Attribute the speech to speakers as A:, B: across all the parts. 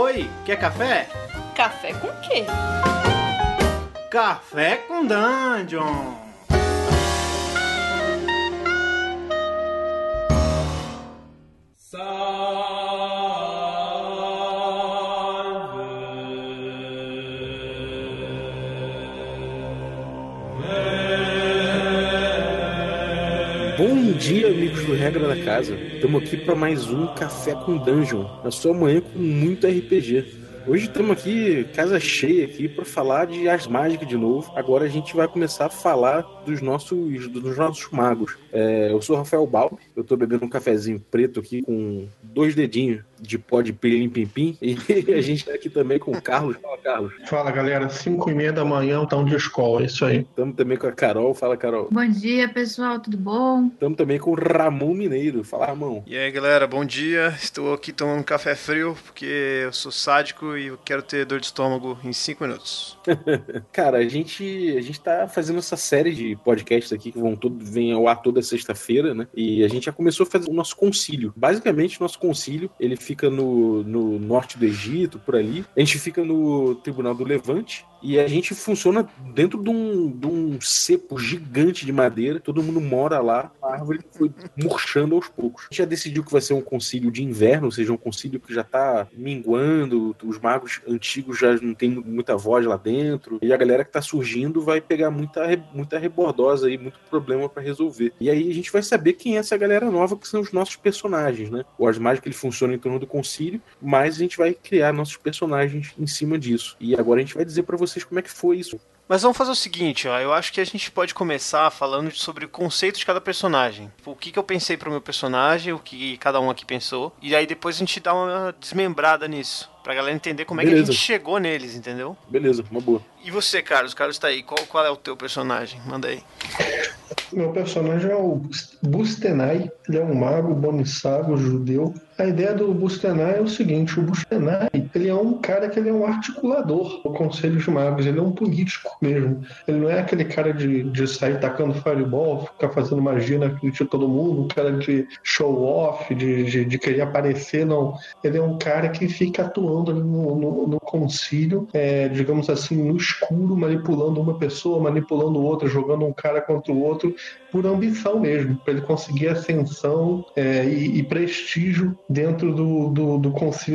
A: Oi, quer café?
B: Café com quê?
A: Café com Dungeon!
C: Amigos do Regra da Casa. Estamos aqui para mais um Café com Dungeon, na sua manhã com muito RPG. Hoje estamos aqui, casa cheia aqui, para falar de Ars Mágica de novo. Agora a gente vai começar a falar dos nossos, dos nossos magos. É, eu sou Rafael Balbi, eu estou bebendo um cafezinho preto aqui com dois dedinhos de pó de pilim pim pim. E a gente está aqui também com o Carlos. Fala, Carlos.
D: Fala, galera. 5 e meia da manhã, tá um de escola, é isso aí.
C: Estamos também com a Carol. Fala, Carol.
E: Bom dia, pessoal, tudo bom?
C: Estamos também com o Ramon Mineiro. Fala, Ramon.
F: E aí, galera, bom dia. Estou aqui tomando um café frio porque eu sou sádico e eu quero ter dor de estômago em 5 minutos.
C: Cara, a gente, a gente tá fazendo essa série de podcasts aqui que vão todo, vem ao ar toda sexta-feira, né? E a gente já começou a fazer o nosso concílio. Basicamente, o nosso concílio, ele fica no, no norte do Egito, por ali. A gente fica no Tribunal do Levante, e a gente funciona dentro de um, de um cepo gigante de madeira. Todo mundo mora lá. A árvore foi murchando aos poucos. A gente já decidiu que vai ser um concílio de inverno, ou seja, um concílio que já tá minguando. Os magos antigos já não tem muita voz lá dentro. E a galera que tá surgindo vai pegar muita, muita rebordosa aí, muito problema para resolver. E aí a gente vai saber quem é essa galera nova, que são os nossos personagens, né? O Ars Mágica ele funciona em torno do concílio, mas a gente vai criar nossos personagens em cima disso. E agora a gente vai dizer para vocês como é que foi isso.
F: Mas vamos fazer o seguinte, ó. Eu acho que a gente pode começar falando sobre o conceito de cada personagem. O que, que eu pensei pro meu personagem, o que cada um aqui pensou. E aí depois a gente dá uma desmembrada nisso. Pra galera entender como
C: Beleza.
F: é que a gente chegou neles, entendeu?
C: Beleza, uma boa.
F: E você, Carlos? Carlos tá aí. Qual, qual é o teu personagem? Manda aí.
D: Meu personagem é o Bustenai, ele é um mago, bonissago, judeu. A ideia do Bustenai é o seguinte, o Bustenai, ele é um cara que ele é um articulador do Conselho de Magos, ele é um político mesmo. Ele não é aquele cara de, de sair tacando fireball, ficar fazendo magia na frente de todo mundo, um cara de show off, de, de, de querer aparecer, não. Ele é um cara que fica atuando ali no, no, no concílio, é, digamos assim, no escuro, manipulando uma pessoa, manipulando outra, jogando um cara contra o outro, por ambição mesmo, para ele conseguir ascensão é, e, e, prestígio dentro do, do, do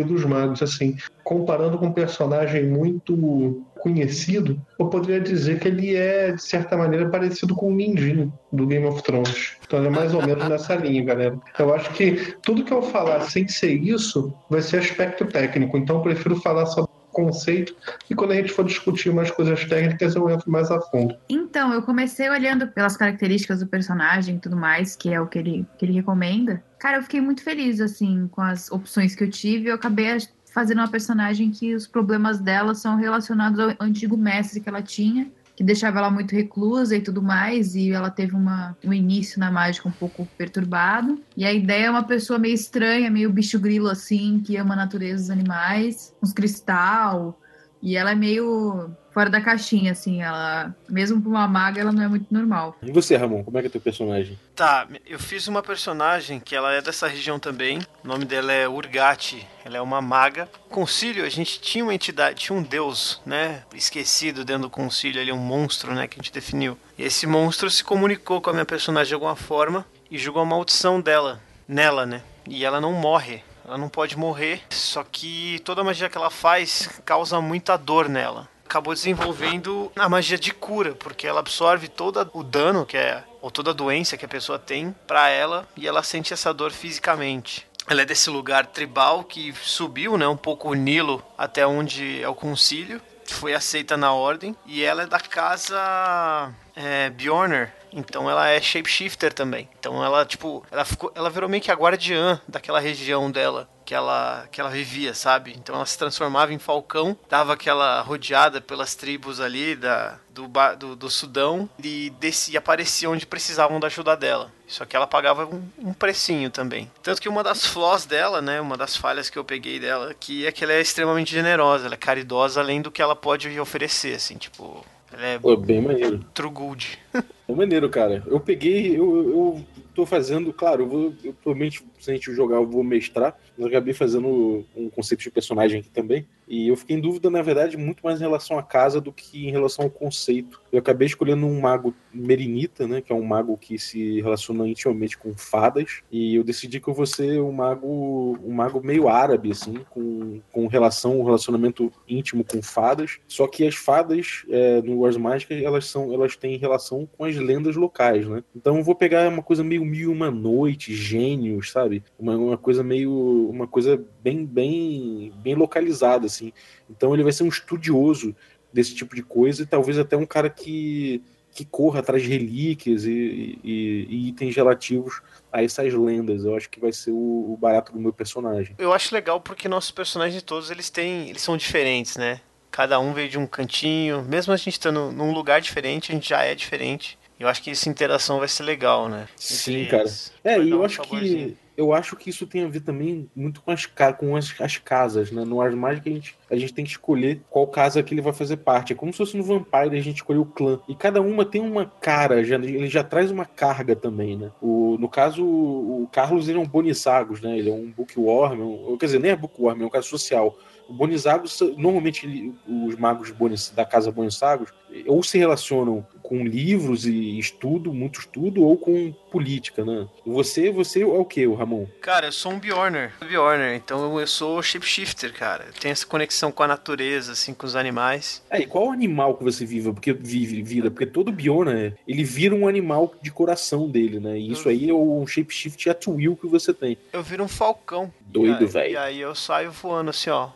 D: dos Magos. Assim, comparando com um personagem muito conhecido, eu poderia dizer que ele é, de certa maneira, parecido com o Mindinho do Game of Thrones. Então ele é mais ou menos nessa linha, galera. Eu acho que tudo que eu falar sem ser isso vai ser aspecto técnico, então eu prefiro falar sobre conceito e quando a gente for discutir mais coisas técnicas eu entro mais a fundo.
E: Então, eu comecei olhando pelas características do personagem e tudo mais, que é o que ele, que ele recomenda. Cara, eu fiquei muito feliz, assim, com as opções que eu tive. Eu acabei fazendo uma personagem que os problemas dela são relacionados ao antigo mestre que ela tinha que deixava ela muito reclusa e tudo mais, e ela teve uma, um início na mágica um pouco perturbado. E a ideia é uma pessoa meio estranha, meio bicho grilo assim, que ama a natureza dos animais, uns cristal, e ela é meio fora da caixinha, assim, ela, mesmo pra uma maga, ela não é muito normal.
C: E você, Ramon, como é que é teu personagem?
F: Tá, eu fiz uma personagem que ela é dessa região também. O nome dela é Urgati. Ela é uma maga. Concílio, a gente tinha uma entidade, tinha um deus, né? Esquecido dentro do concílio, ele é um monstro, né? Que a gente definiu. E esse monstro se comunicou com a minha personagem de alguma forma e jogou a maldição dela, nela, né? E ela não morre. Ela não pode morrer, só que toda magia que ela faz causa muita dor nela acabou desenvolvendo a magia de cura, porque ela absorve todo o dano que é ou toda a doença que a pessoa tem para ela e ela sente essa dor fisicamente. Ela é desse lugar tribal que subiu, né, um pouco o Nilo até onde é o concílio, foi aceita na ordem e ela é da casa é, Bjorner, então ela é shapeshifter também. Então ela, tipo, ela ficou, ela virou meio que a guardiã daquela região dela que ela que ela vivia, sabe? Então ela se transformava em falcão, dava aquela rodeada pelas tribos ali da do, do, do Sudão e descia, aparecia onde precisavam da ajuda dela. Só que ela pagava um, um, precinho também. Tanto que uma das flaws dela, né, uma das falhas que eu peguei dela, que é que ela é extremamente generosa, ela é caridosa além do que ela pode oferecer, assim, tipo, ela é
C: Pô, bem maneiro.
F: True good.
C: É maneiro, cara. Eu peguei, eu, eu tô fazendo, claro, eu vou, eu, provavelmente, se a gente jogar, eu vou mestrar, mas eu acabei fazendo um conceito de personagem aqui também. E eu fiquei em dúvida, na verdade, muito mais em relação à casa do que em relação ao conceito. Eu acabei escolhendo um mago Merinita, né? Que é um mago que se relaciona intimamente com fadas. E eu decidi que eu vou ser um mago, um mago meio árabe, assim, com, com relação, um relacionamento íntimo com fadas. Só que as fadas é, no Wars Magic, elas são, elas têm relação com as lendas locais, né? Então eu vou pegar uma coisa meio mil uma noite, gênios, sabe? Uma, uma coisa meio, uma coisa bem, bem, bem localizada, assim. Então ele vai ser um estudioso desse tipo de coisa e talvez até um cara que, que corra atrás de relíquias e, e, e itens relativos a essas lendas. Eu acho que vai ser o, o, barato do meu personagem.
F: Eu acho legal porque nossos personagens todos eles têm, eles são diferentes, né? Cada um veio de um cantinho, mesmo a gente estando num lugar diferente, a gente já é diferente. Eu acho que essa interação vai ser legal, né?
C: Sim, cara. É, e eu um acho que eu acho que isso tem a ver também muito com as, com as, as casas, né? No Ars Magic a gente, a gente tem que escolher qual casa que ele vai fazer parte. É como se fosse no Vampire a gente escolher o clã. E cada uma tem uma cara, já, ele já traz uma carga também, né? O, no caso, o Carlos ele é um Bonissagos, né? Ele é um Bookworm, um, quer dizer, nem é Bookworm, é um cara social. O Bonizagos, normalmente ele, os magos Bonis, da casa Bonizagos, ou se relacionam com livros e estudo, muito estudo, ou com política, né? Você, você é o que, o Ramon?
F: Cara, eu sou um Bjorner. Bjorner, então eu sou shapeshifter, cara. Eu tenho essa conexão com a natureza, assim, com os animais.
C: É, e qual animal que você vive? Porque vive vida? Porque todo Bjorner, ele vira um animal de coração dele, né? E isso aí é o shapeshift at will que você tem.
F: Eu viro um falcão.
C: Doido, velho.
F: E aí eu saio voando assim, ó.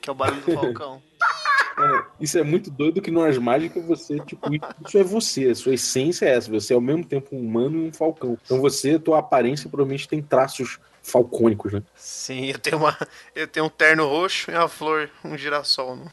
F: Que é o barulho do falcão.
C: Isso é muito doido que nas mágicas você, tipo, isso é você, a sua essência é essa, você é ao mesmo tempo um humano e um falcão. Então você, tua aparência provavelmente tem traços falcônicos, né?
F: Sim, eu tenho uma. Eu tenho um terno roxo e uma flor, um girassol. Né?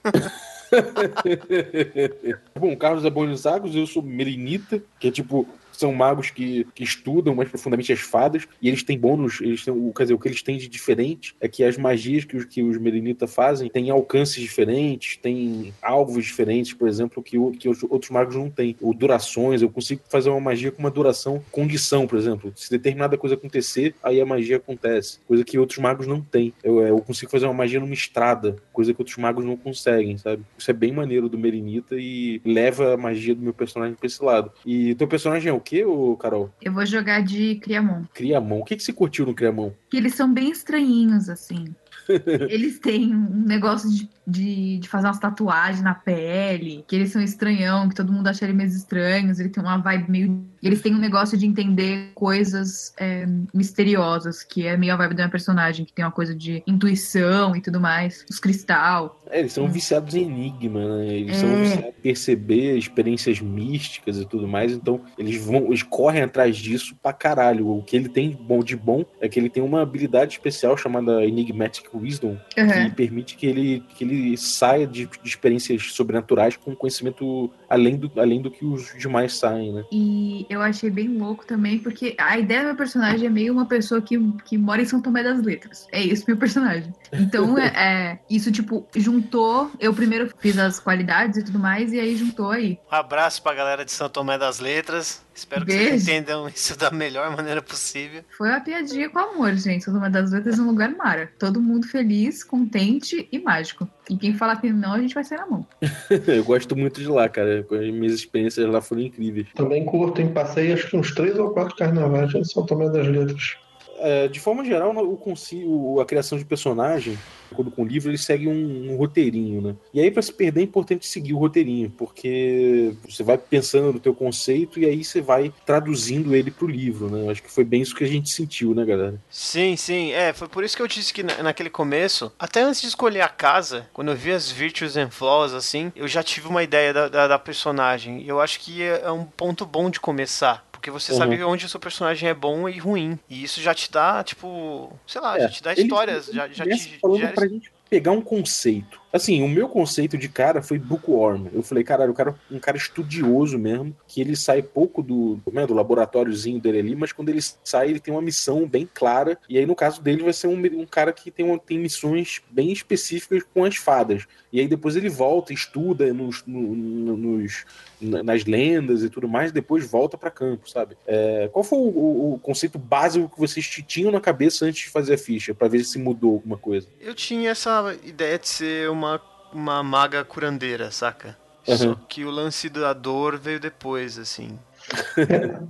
C: Bom, Carlos é Buenos Aires, eu sou Melinita, que é tipo são magos que, que estudam mais profundamente as fadas e eles têm bônus, eles têm, quer dizer, o que eles têm de diferente é que as magias que os, que os Merenita fazem têm alcances diferentes, têm alvos diferentes, por exemplo, que, o, que os outros magos não têm. Ou durações, eu consigo fazer uma magia com uma duração, condição, por exemplo. Se determinada coisa acontecer, aí a magia acontece. Coisa que outros magos não têm. Eu, eu consigo fazer uma magia numa estrada, coisa que outros magos não conseguem, sabe? Isso é bem maneiro do Merenita e leva a magia do meu personagem pra esse lado. E teu personagem é o quê, ô, Carol?
E: Eu vou jogar de Criamon.
C: Criamon. O que, que você curtiu no Criamon?
E: Que eles são bem estranhinhos, assim. eles têm um negócio de, de, de, fazer umas tatuagens na pele, que eles são estranhão, que todo mundo acha eles meio estranhos, ele tem uma vibe meio. Eles têm um negócio de entender coisas é, misteriosas, que é meio a vibe da minha personagem, que tem uma coisa de intuição e tudo mais, os cristal.
C: É, eles são viciados em enigma, né? Eles é. são viciados em perceber experiências místicas e tudo mais, então eles vão, eles correm atrás disso pra caralho. O que ele tem bom de bom é que ele tem uma habilidade especial chamada Enigmatic Wisdom, uhum. que permite que ele, que ele saia de, de, experiências sobrenaturais com conhecimento além do, além do que os demais saem, né?
E: E eu achei bem louco também, porque a ideia do meu personagem é meio uma pessoa que, que mora em São Tomé das Letras. É isso meu personagem. Então, é, é isso, tipo, juntou. Eu primeiro fiz as qualidades e tudo mais, e aí juntou aí.
F: Um abraço pra galera de São Tomé das Letras. Espero que vocês entendam isso da melhor maneira possível.
E: Foi uma piadinha com amor, gente. São Tomé das Letras é um lugar mara. Todo mundo feliz, contente e mágico. E quem falar que não, a gente vai sair na mão.
C: eu gosto muito de lá, cara. As minhas experiências lá foram incríveis.
D: Também curto, em passei acho que uns três ou quatro carnavais em São Tomé das Letras.
C: É, de forma geral, o, a criação de personagem, de acordo com o livro, ele segue um, um roteirinho, né? E aí, para se perder, é importante seguir o roteirinho, porque você vai pensando no teu conceito e aí você vai traduzindo ele pro livro, né? Acho que foi bem isso que a gente sentiu, né, galera?
F: Sim, sim. É, foi por isso que eu disse que naquele começo, até antes de escolher a casa, quando eu vi as Virtues and Flaws, assim, eu já tive uma ideia da, da, da personagem. E eu acho que é um ponto bom de começar porque você uhum. sabe onde o seu personagem é bom e ruim. E isso já te dá, tipo, sei lá, é, já te dá histórias, já, já te
C: falando gera... pra gente pegar um conceito. Assim, o meu conceito de cara foi bookworm. Eu falei, caralho, o cara um cara estudioso mesmo, que ele sai pouco do, né, do laboratóriozinho dele ali, mas quando ele sai, ele tem uma missão bem clara. E aí, no caso dele, vai ser um, um cara que tem, uma, tem missões bem específicas com as fadas. E aí depois ele volta, estuda nos, no, nos, nas lendas e tudo mais, depois volta para campo, sabe? É, qual foi o, o, conceito básico que vocês tinham na cabeça antes de fazer a ficha, para ver se mudou alguma coisa?
F: Eu tinha essa ideia de ser uma, uma maga curandeira, saca? Uhum. Só que o lance da dor veio depois, assim.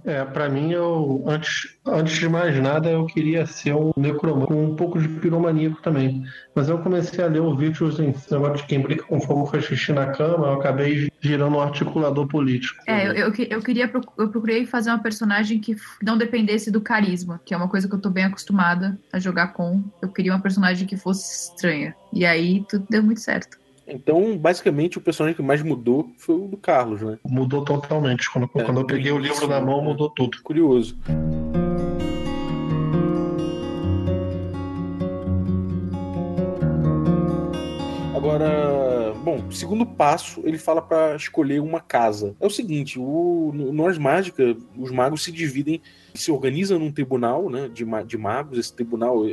D: É, para mim, eu antes, antes de mais nada, eu queria ser um necromante com um pouco de piromaníaco também. Mas eu comecei a ler o Virtuos em negócio de quem brinca com fogo faz xixi na cama, eu acabei girando um articulador político.
E: É, eu, eu, eu queria eu procurei fazer uma personagem que não dependesse do carisma, que é uma coisa que eu tô bem acostumada a jogar com. Eu queria uma personagem que fosse estranha. E aí tudo deu muito certo.
C: Então, basicamente, o personagem que mais mudou foi o do Carlos, né?
D: Mudou totalmente. Quando, é, quando eu peguei o livro na mão, mudou tudo.
C: Curioso. Agora, segundo passo, ele fala para escolher uma casa. É o seguinte, o, no Nós Mágica, os magos se dividem se organiza num tribunal né, de, de magos. Esse tribunal,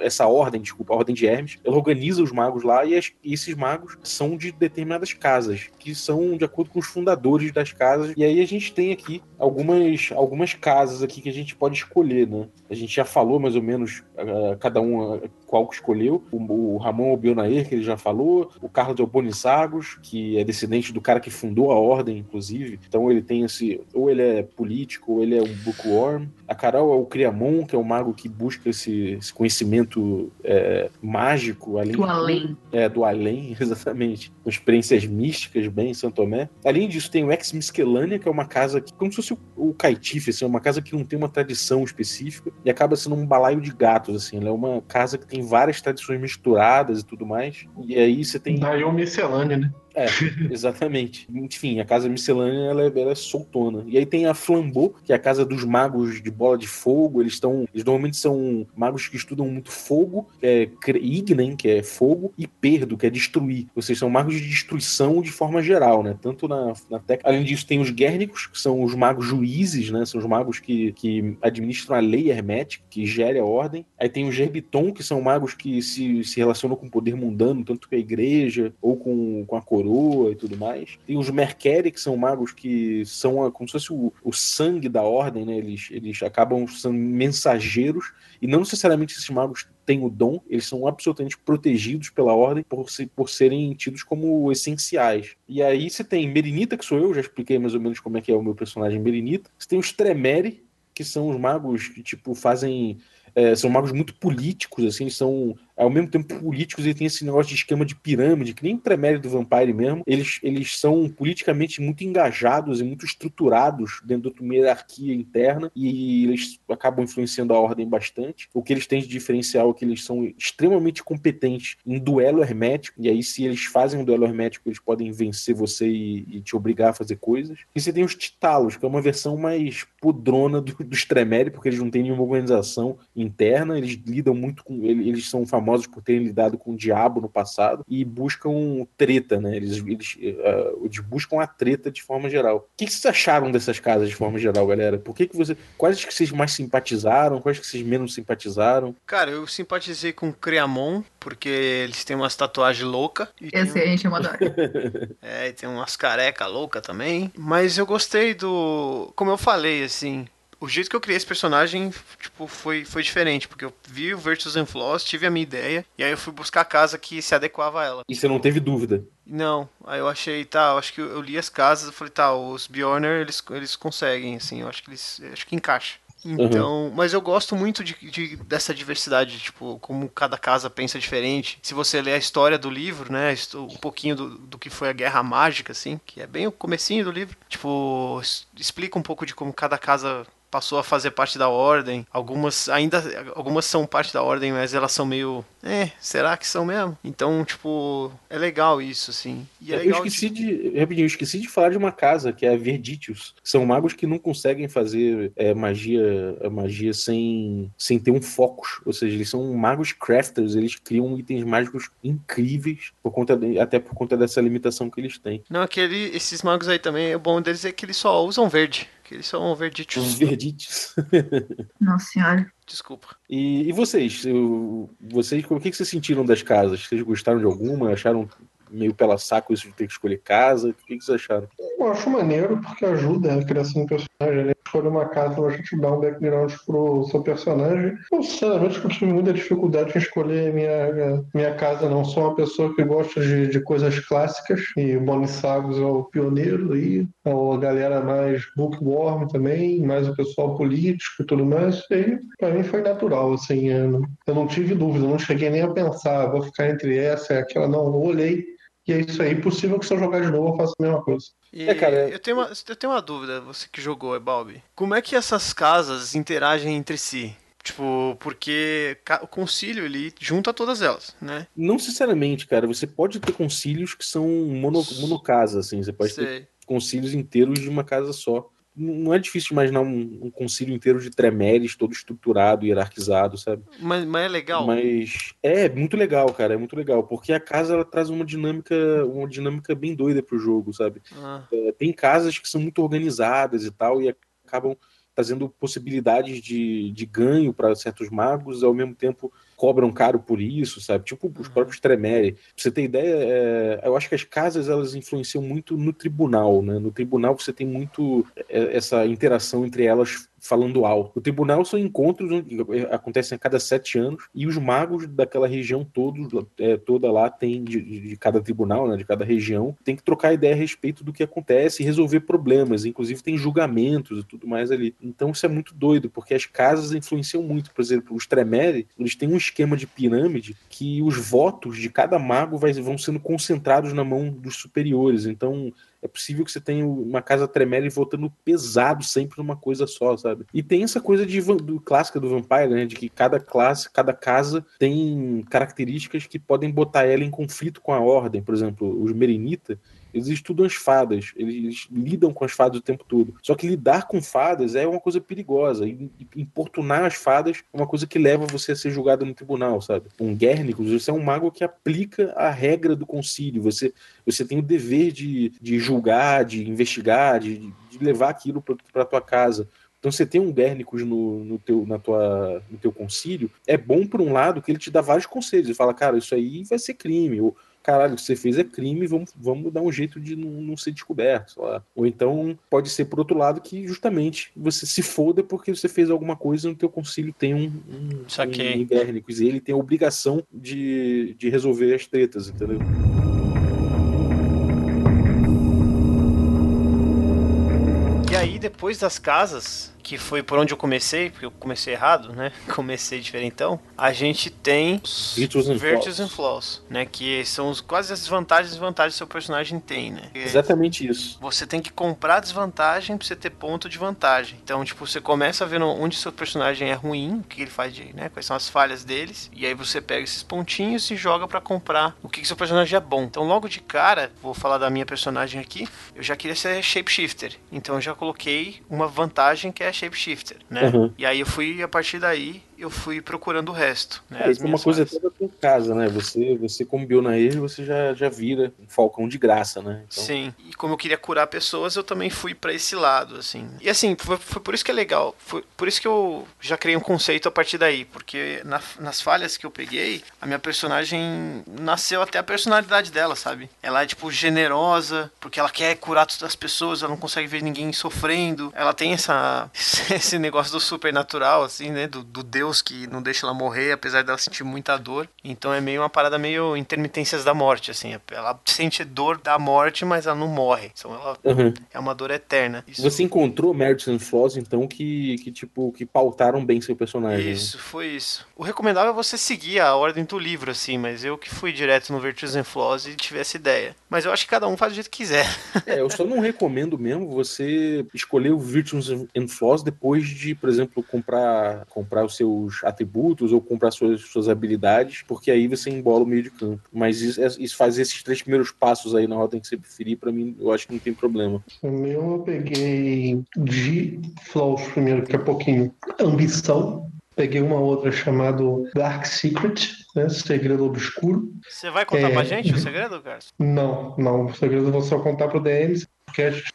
C: essa ordem, desculpa, a ordem de Hermes, ela organiza os magos lá e, as, e, esses magos são de determinadas casas, que são de acordo com os fundadores das casas. E aí a gente tem aqui algumas, algumas casas aqui que a gente pode escolher, né? A gente já falou mais ou menos uh, cada um uh, qual que escolheu. O, o Ramon Albionaer, que ele já falou, o Carlos Albonissagos, que é descendente do cara que fundou a ordem, inclusive. Então ele tem esse, ou ele é político, ou ele é um bookworm, a Carol é o Criamon, que é o mago que busca esse, esse conhecimento é, mágico. Além
E: do além.
C: É, do além, exatamente. Com experiências místicas bem em São Tomé. Além disso, tem o Ex Miscelânea, que é uma casa que, como se fosse o, o Caetife, assim, é uma casa que não tem uma tradição específica e acaba sendo um balaio de gatos, assim. Ela é uma casa que tem várias tradições misturadas e tudo mais. E aí você tem.
D: Daí o Miscelânea, né?
C: É, exatamente. Enfim, a casa miscelânea ela é, ela é, soltona. E aí tem a Flambeau, que é a casa dos magos de bola de fogo. Eles estão. Eles normalmente são magos que estudam muito fogo, é Ignen, que é fogo, e Perdo, que é destruir. Ou seja, são magos de destruição de forma geral, né? Tanto na, na. Além disso, tem os Guernicos, que são os magos juízes, né? São os magos que, que administram a lei hermética, que gere a ordem. Aí tem os Gerbiton, que são magos que se, se relacionam com o poder mundano, tanto com a igreja ou com, com a coroa coroa e tudo mais. Tem os Merkeri, que são magos que são a, como se fosse o, o, sangue da ordem, né? Eles, eles acabam sendo mensageiros, e não necessariamente esses magos têm o dom, eles são absolutamente protegidos pela ordem por, se, por serem tidos como essenciais. E aí você tem Merinita, que sou eu, já expliquei mais ou menos como é que é o meu personagem Merinita. Você tem os Tremere, que são os magos que, tipo, fazem. É, são magos muito políticos, assim, são ao mesmo tempo políticos, ele tem esse negócio de esquema de pirâmide, que nem Tremere do Vampire mesmo. Eles, eles são politicamente muito engajados e muito estruturados dentro de uma hierarquia interna e eles acabam influenciando a ordem bastante. O que eles têm de diferencial é que eles são extremamente competentes em duelo hermético, e aí se eles fazem um duelo hermético, eles podem vencer você e, e te obrigar a fazer coisas. E você tem os Titalos, que é uma versão mais podrona do, dos Tremere, porque eles não têm nenhuma organização interna, eles lidam muito com... Eles são famosos famosos por terem lidado com o diabo no passado e buscam treta, né? Eles, eles, uh, eles buscam a treta de forma geral. O que, vocês acharam dessas casas de forma geral, galera? Por que, que você. Quais que vocês mais simpatizaram? Quais que vocês menos simpatizaram?
F: Cara, eu simpatizei com o Creamon, porque eles têm umas tatuagens loucas.
E: Esse um... a gente adora.
F: é, e tem umas careca louca também. Mas eu gostei do. Como eu falei, assim o jeito que eu criei esse personagem, tipo, foi, foi diferente, porque eu vi o Virtus and Flaws, tive a minha ideia, e aí eu fui buscar a casa que se adequava a ela.
C: E você não teve dúvida?
F: Não, aí eu achei, tá, eu acho que eu li as casas, eu falei, tá, os Bjorner, eles, eles conseguem, assim, eu acho que eles, acho que encaixa. Então, uhum. mas eu gosto muito de, de, dessa diversidade, tipo, como cada casa pensa diferente. Se você ler a história do livro, né, um pouquinho do, do que foi a Guerra Mágica, assim, que é bem o comecinho do livro, tipo, explica um pouco de como cada casa passou a fazer parte da ordem. Algumas ainda algumas são parte da ordem, mas elas são meio, é, será que são mesmo? Então, tipo, é legal isso assim. É
C: eu
F: legal
C: esqueci de. Rapidinho, eu esqueci de falar de uma casa, que é a Verditius. São magos que não conseguem fazer é, magia, a magia sem, sem ter um focus. Ou seja, eles são magos crafters, eles criam itens mágicos incríveis por conta de- até por conta dessa limitação que eles têm.
F: Não, aquele, esses magos aí também, o bom deles é que eles só usam verde. Que eles são
C: Os
F: verditios.
C: Verditius.
E: Nossa senhora.
F: Desculpa.
C: E, e vocês? Eu- vocês, o que que vocês sentiram das casas? Vocês gostaram de alguma? Acharam meio pela saco isso de ter que escolher casa? O que, que vocês acharam?
D: Eu acho maneiro porque ajuda a criação do personagem. Né? Escolher uma casa ela já te dá um background pro seu personagem. Eu, sinceramente, eu tive muita dificuldade em escolher minha, minha casa, não. Sou uma pessoa que gosta de, de coisas clássicas e Bonis Sagos é o pioneiro aí. A galera mais bookworm também, mais o pessoal político e tudo mais. E pra mim foi natural, assim. Eu não, eu não tive dúvida, eu não cheguei nem a pensar, vou ficar entre essa e aquela. Não, eu olhei. E é isso aí. Possível que se eu jogar de novo eu faça a mesma coisa.
F: E
C: É, cara,
F: eu, tenho uma, eu tenho uma dúvida, você que jogou, Balbi. Como é que essas casas interagem entre si? Tipo, porque o concílio ele junta todas elas, né?
C: Não sinceramente, cara. Você pode ter concílios que são mono, monocasa, assim. Você pode ter
F: Sei.
C: concílios inteiros de uma casa só. Não é difícil imaginar um, um concílio inteiro de tremeres, todo estruturado, hierarquizado, sabe?
F: Mas, mas é legal.
C: Mas é muito legal, cara, é muito legal, porque a casa ela traz uma dinâmica, uma dinâmica bem doida pro jogo, sabe?
F: Ah,
C: É, tem casas que são muito organizadas e tal e acabam trazendo possibilidades de, de ganho para certos magos, ao mesmo tempo cobram caro por isso, sabe? Tipo os
F: Uhum.
C: próprios Tremere. Pra você ter ideia, é, eu acho que as casas elas influenciam muito no tribunal, né? No tribunal você tem muito é, essa interação entre elas falando alto. O tribunal são encontros onde acontecem a cada sete anos e os magos daquela região todos, é, toda lá tem de, de- de cada tribunal, né, de cada região, tem que trocar ideia a respeito do que acontece e resolver problemas. Inclusive tem julgamentos e tudo mais ali. Então isso é muito doido porque as casas influenciam muito. Por exemplo, os Tremere, eles têm um esquema de pirâmide que os votos de cada mago vai- vão sendo concentrados na mão dos superiores. Então é possível que você tenha uma casa Tremere votando pesado sempre numa coisa só, sabe? E tem essa coisa de, do, clássica do Vampire, né? De que cada classe, cada casa tem características que podem botar ela em conflito com a ordem. Por exemplo, os Merinita, eles estudam as fadas, eles lidam com as fadas o tempo todo. Só que lidar com fadas é uma coisa perigosa. E importunar as fadas é uma coisa que leva você a ser julgado no tribunal, sabe? Um Guernicus, você é um mago que aplica a regra do concílio. Você, você tem o dever de, de julgar, de investigar, de, de levar aquilo para tua casa. Então você tem um Guernicus no, no, teu, na tua, no teu concílio, é bom por um lado que ele te dá vários conselhos. Ele fala, cara, isso aí vai ser crime, ou caralho, o que você fez é crime, vamos, vamos dar um jeito de não, não ser descoberto. Ou então pode ser por outro lado que justamente você se foda porque você fez alguma coisa e no teu concílio tem um, um,
F: Saquei.
C: um Guernicus e ele tem a obrigação de, de resolver as tretas, entendeu?
F: E aí, depois das casas, que foi por onde eu comecei, porque eu comecei errado, né? Comecei diferentão. A gente tem os
C: Virtues and Flaws.
F: né? Que são os, quase as vantagens e desvantagens que seu personagem tem, né? Que
C: Exatamente isso.
F: Você tem que comprar desvantagem pra você ter ponto de vantagem. Então, tipo, você começa vendo onde seu personagem é ruim, o que ele faz de, né? Quais são as falhas deles. E aí você pega esses pontinhos e joga pra comprar o que, que seu personagem é bom. Então, logo de cara, vou falar da minha personagem aqui. Eu já queria ser shapeshifter. Então, eu já coloquei uma vantagem que é shapeshifter, né?
C: Uhum.
F: E aí eu fui, a partir daí, eu fui procurando o resto. Né?
C: É, isso é uma coisa toda com casa, né? Você, você como Bionaer, você já, já vira um falcão de graça, né? Então,
F: Sim, e como eu queria curar pessoas, eu também fui pra esse lado, assim. E assim, foi, foi por isso que é legal. Foi por isso que eu já criei um conceito a partir daí. Porque na- nas falhas que eu peguei, a minha personagem nasceu até a personalidade dela, sabe? Ela é, tipo, generosa, porque ela quer curar todas as pessoas, ela não consegue ver ninguém sofrendo. Ela tem essa, esse negócio do supernatural, assim, né? Do, do Deus deus que não deixa ela morrer, apesar dela sentir muita dor. Então é meio uma parada meio intermitências da morte, assim. Ela sente dor da morte, mas ela não morre. Então ela
C: Uhum.
F: é uma dor eterna. Isso,
C: Você encontrou Merits and Flaws, então, que, que, tipo, que pautaram bem seu personagem. né?
F: Isso, foi isso. O recomendável é você seguir a ordem do livro, assim, mas eu que fui direto no Virtues and Flaws e tive essa ideia. Mas eu acho que cada um faz do jeito que quiser.
C: É, eu só não recomendo mesmo você escolher o Virtues and Flaws depois de, por exemplo, comprar, comprar os seus atributos ou comprar suas, suas habilidades, porque aí você embola o meio de campo. Mas isso, isso fazer esses três primeiros passos aí na ordem que você preferir, pra mim, eu acho que não tem problema.
D: O meu eu peguei de Flaws primeiro, que é pouquinho. Ambição. Peguei uma outra chamada Dark Secret, né? Segredo Obscuro.
F: Você vai contar
D: É.
F: pra gente o segredo, Carlos?
D: Não, não. O segredo eu vou só contar pro DM, porque a gente-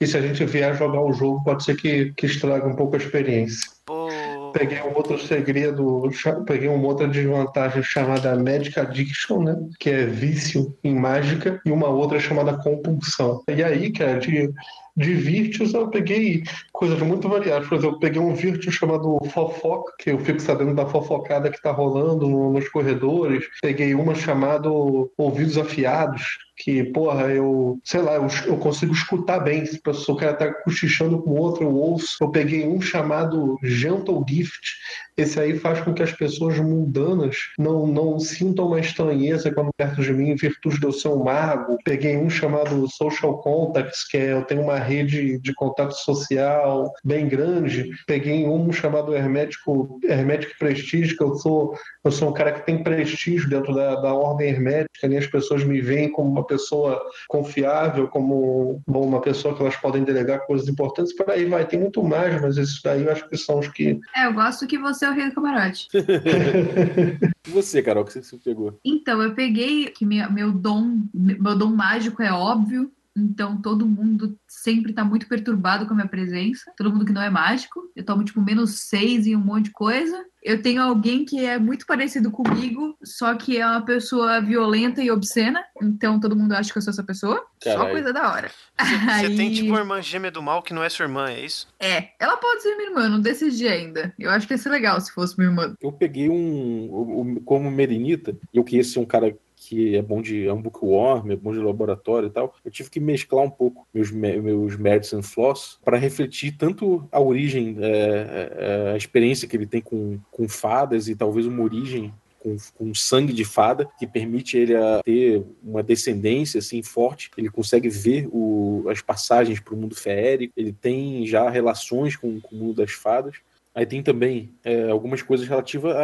D: e se a gente vier jogar o jogo, pode ser que, que estrague um pouco a experiência.
F: Pô.
D: Peguei um outro segredo, peguei uma outra desvantagem chamada Magic Addiction, né? Que é vício em mágica, e uma outra chamada compulsão. E aí, cara, de, de Virtues eu peguei coisas muito variadas. Por exemplo, eu peguei um Virtus chamado Fofoca, que eu fico sabendo da fofocada que tá rolando no- nos corredores. Peguei uma chamada Ouvidos Afiados, que, porra, eu, sei lá, eu, eu consigo escutar bem. Se o cara tá cochichando com outro, eu ouço. Eu peguei um chamado Gentle Gift. Esse aí faz com que as pessoas mundanas não, não sintam uma estranheza quando perto de mim, em virtude de eu ser um mago. Peguei um chamado Social Contacts, que é eu tenho uma rede de contato social bem grande. Peguei um chamado Hermético, Hermético Prestige, que eu sou, eu sou um cara que tem prestígio dentro da, da ordem hermética, e as pessoas me veem como uma pessoa confiável, como bom, uma pessoa que elas podem delegar coisas importantes. Por aí vai, tem muito mais, mas esses daí eu acho que são os que
E: É, eu gosto que você é o rei do camarote.
C: E você, Carol, o que você pegou?
E: Então, eu peguei que meu, meu dom, meu dom mágico é óbvio. Então, todo mundo sempre tá muito perturbado com a minha presença. Todo mundo que não é mágico. Eu tomo, tipo, menos seis em um monte de coisa. Eu tenho alguém que é muito parecido comigo, só que é uma pessoa violenta e obscena. Então, todo mundo acha que eu sou essa pessoa. Só
C: Caralho.
E: coisa da hora.
F: Você,
E: Aí-
F: tem tipo uma irmã gêmea do mal que não é sua irmã, é isso?
E: É, ela pode ser minha irmã, eu não decidi ainda. Eu acho que ia ser legal se fosse minha irmã.
C: Eu peguei um. Como Merinita, e eu queria ser um cara que é bom de é um bookworm, é bom de laboratório e tal, eu tive que mesclar um pouco meus, me- meus merits and flaws para refletir tanto a origem, é, é, a experiência que ele tem com, com fadas e talvez uma origem com, com sangue de fada que permite ele ter uma descendência assim forte. Ele consegue ver o, as passagens para o mundo feérico. Ele tem já relações com, com o mundo das fadas. Aí tem também é, algumas coisas relativas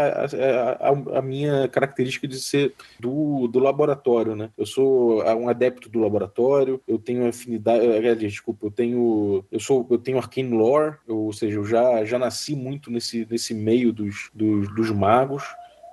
C: à minha característica de ser do, do laboratório, né? Eu sou um adepto do laboratório, eu tenho afinidade, eh, desculpa, eu tenho eu sou eu tenho arcane lore, ou seja, eu já, já nasci muito nesse, nesse meio dos, dos, dos magos.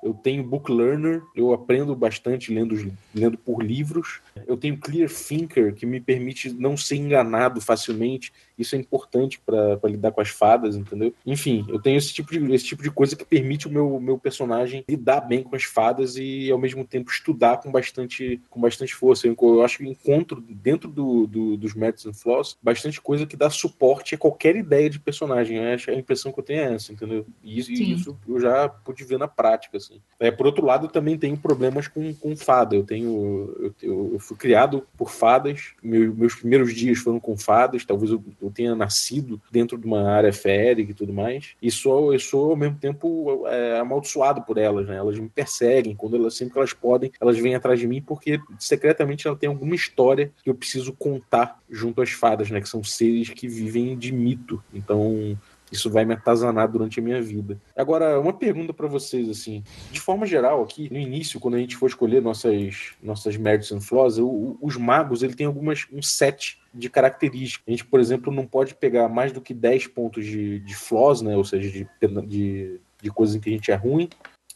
C: Eu tenho book learner, eu aprendo bastante lendo, lendo por livros. Eu tenho clear thinker, que me permite não ser enganado facilmente. Isso é importante para lidar com as fadas, entendeu? Enfim, eu tenho esse tipo de, esse tipo de coisa que permite o meu, meu personagem lidar bem com as fadas e, ao mesmo tempo, estudar com bastante, com bastante força. Eu, eu acho que encontro dentro do, do- dos Merits and Flaws bastante coisa que dá suporte a qualquer ideia de personagem. Acho- A impressão que eu tenho é essa, entendeu? E isso, e isso eu já pude ver na prática, assim. É, por outro lado, também tenho problemas com, com fada. Eu tenho. Eu, eu- eu fui criado por fadas. Meu- meus primeiros dias foram com fadas. Talvez eu, eu tenha nascido dentro de uma área férica e tudo mais. E sou, eu sou, ao mesmo tempo, é, amaldiçoado por elas, né? Elas me perseguem. Quando elas, sempre que elas podem, elas vêm atrás de mim porque secretamente ela tem alguma história que eu preciso contar junto às fadas, né? Que são seres que vivem de mito. Então. Isso vai me atazanar durante a minha vida. Agora, uma pergunta para vocês, assim. De forma geral, aqui, no início, quando a gente for escolher nossas, nossas merits and flaws, o- o- os magos, ele tem algumas, um set de características. A gente, por exemplo, não pode pegar mais do que 10 pontos de, de flaws, né? Ou seja, de, de, de coisas em que a gente é ruim.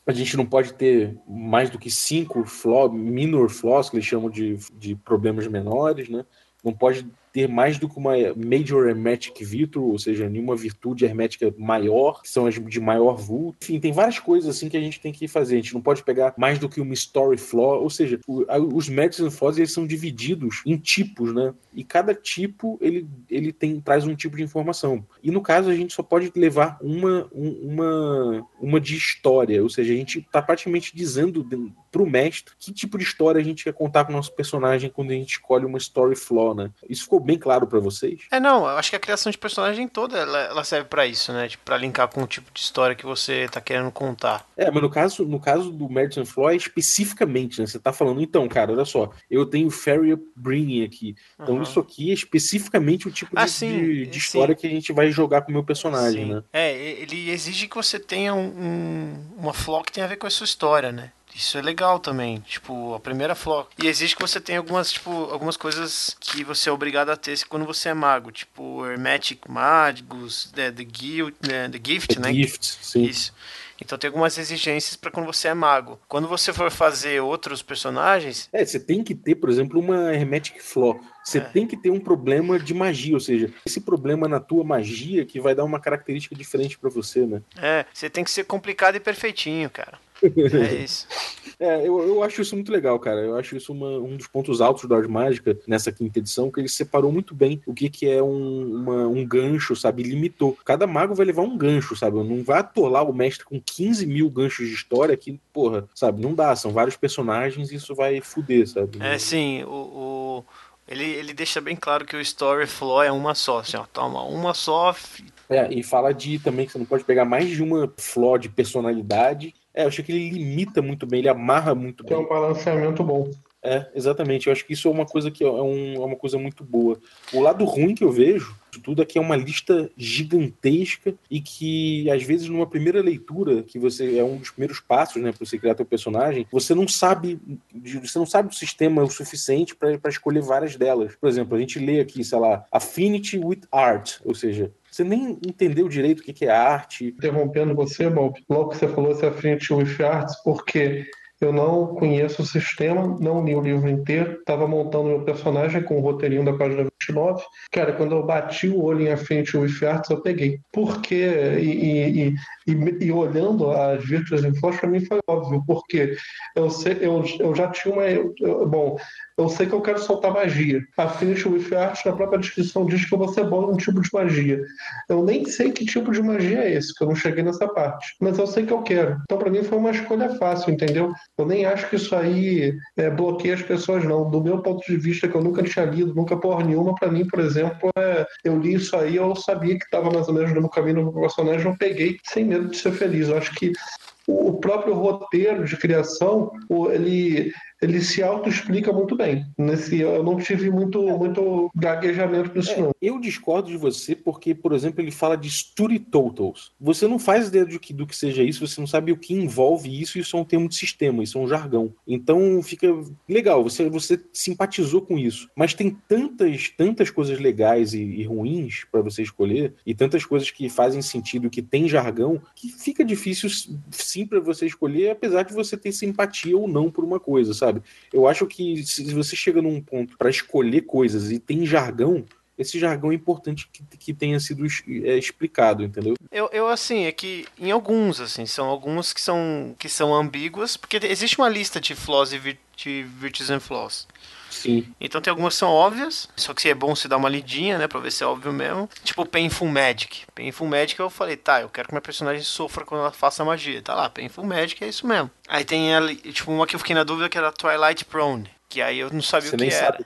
C: A gente não pode ter mais do que cinco flaw, minor flaws, que eles chamam de, de problemas menores, né? Não pode ter mais do que uma Major Hermetic Virtue, ou seja, nenhuma virtude hermética maior, que são as de maior vulto. Enfim, tem várias coisas assim que a gente tem que fazer. A gente não pode pegar mais do que uma Story Flaw, ou seja, os and Flaws eles são divididos em tipos, né? E cada tipo ele, ele tem, traz um tipo de informação. E no caso, a gente só pode levar uma, uma, uma de história, ou seja, a gente está praticamente dizendo para o mestre que tipo de história a gente quer contar com o nosso personagem quando a gente escolhe uma story flaw, né? Isso ficou bem claro para vocês?
F: É, não, eu acho que a criação de personagem toda ela, ela serve para isso, né? Tipo, para linkar com o tipo de história que você tá querendo contar.
C: É, mas no caso, no caso do Madison Flaw é especificamente, né? Você tá falando, então, cara, olha só, eu tenho Fairy Upbringing aqui. Então uhum. isso aqui é especificamente o tipo ah, de, sim, de, de história que a gente vai jogar com o meu personagem, sim. né?
F: É, ele exige que você tenha um, um, uma flaw que tenha a ver com a sua história, né? Isso é legal também, tipo, a primeira flor. E existe que você tem algumas, tipo, algumas coisas que você é obrigado a ter quando você é mago, tipo, Hermetic Magos, the, the, Guild, the, the Gift,
C: the
F: né?
C: Gift, sim.
F: Isso. Então tem algumas exigências para quando você é mago. Quando você for fazer outros personagens.
C: É, você tem que ter, por exemplo, uma Hermetic Flaw. Você é. tem que ter um problema de magia, ou seja, esse problema na tua magia que vai dar uma característica diferente para você, né?
F: É, você tem que ser complicado e perfeitinho, cara. É isso.
C: É, eu, eu acho isso muito legal, cara. Eu acho isso uma, um dos pontos altos da Arte Mágica nessa quinta edição, que ele separou muito bem o que, que é um, uma, um gancho, sabe? Limitou. Cada mago vai levar um gancho, sabe? Não vai atolar o mestre com 15 mil ganchos de história que, porra, sabe? Não dá, são vários personagens e isso vai fuder, sabe?
F: É, sim. o... o... Ele, ele deixa bem claro que o story flow é uma só, assim, ó, toma uma só.
C: É, e fala de também que você não pode pegar mais de uma flaw de personalidade é, eu achei que ele limita muito bem, ele amarra muito
D: Tem
C: bem.
D: Tem um balanceamento bom.
C: É, exatamente. Eu acho que isso é uma coisa que é, um, é uma coisa muito boa. O lado ruim que eu vejo de tudo é que é uma lista gigantesca e que, às vezes, numa primeira leitura, que você é um dos primeiros passos, né, para você criar teu personagem, você não sabe, você não sabe do sistema o suficiente para escolher várias delas. Por exemplo, a gente lê aqui, sei lá, Affinity with Art, ou seja, você nem entendeu direito o que é arte.
D: Interrompendo você, Bob, logo que você falou essa frente with arts, porque eu não conheço o sistema, não li o livro inteiro, estava montando meu personagem com o roteirinho da página 29. Cara, quando eu bati o olho em a frente with arts, eu peguei. Porque, e, e, e, e olhando as Virtues in Flash, para mim foi óbvio, porque eu, sei, eu, eu já tinha uma. Eu, bom, eu sei que eu quero soltar magia. A Finish with Art, na própria descrição, diz que bom em um tipo de magia. Eu nem sei que tipo de magia é esse, que eu não cheguei nessa parte. Mas eu sei que eu quero. Então, para mim, foi uma escolha fácil, entendeu? Eu nem acho que isso aí é, bloqueia as pessoas, não. Do meu ponto de vista, que eu nunca tinha lido, nunca porra nenhuma, para mim, por exemplo, é, eu li isso aí, eu sabia que estava mais ou menos no caminho do personagem, eu peguei sem medo de ser feliz. Eu acho que o próprio roteiro de criação, ele, ele se auto-explica muito bem. Nesse, eu não tive muito, muito gaguejamento nisso, é, não.
C: Eu discordo de você porque, por exemplo, ele fala de story totals. Você não faz ideia do que, do que seja isso, você não sabe o que envolve isso, isso é um termo de sistema, isso é um jargão. Então fica legal, você, você simpatizou com isso. Mas tem tantas, tantas coisas legais e, e ruins para você escolher, e tantas coisas que fazem sentido, que tem jargão, que fica difícil sim para você escolher, apesar de você ter simpatia ou não por uma coisa, sabe? Sabe? Eu acho que se você chega num ponto para escolher coisas e tem jargão, esse jargão é importante que, que tenha sido é, explicado, entendeu?
F: Eu, eu, assim, é que em alguns, assim, são alguns que são, que são ambíguas, porque existe uma lista de flaws e vir, de virtues and flaws.
C: Sim.
F: Então tem algumas que são óbvias, só que é bom se dar uma lidinha, né, pra ver se é óbvio mesmo. Tipo Painful Magic. Painful Magic eu falei, tá, eu quero que minha personagem sofra quando ela faça magia. Tá lá, Painful Magic é isso mesmo. Aí tem, ali, tipo, uma que eu fiquei na dúvida que era Twilight Prone, que aí eu não sabia Você o que era. Sabe.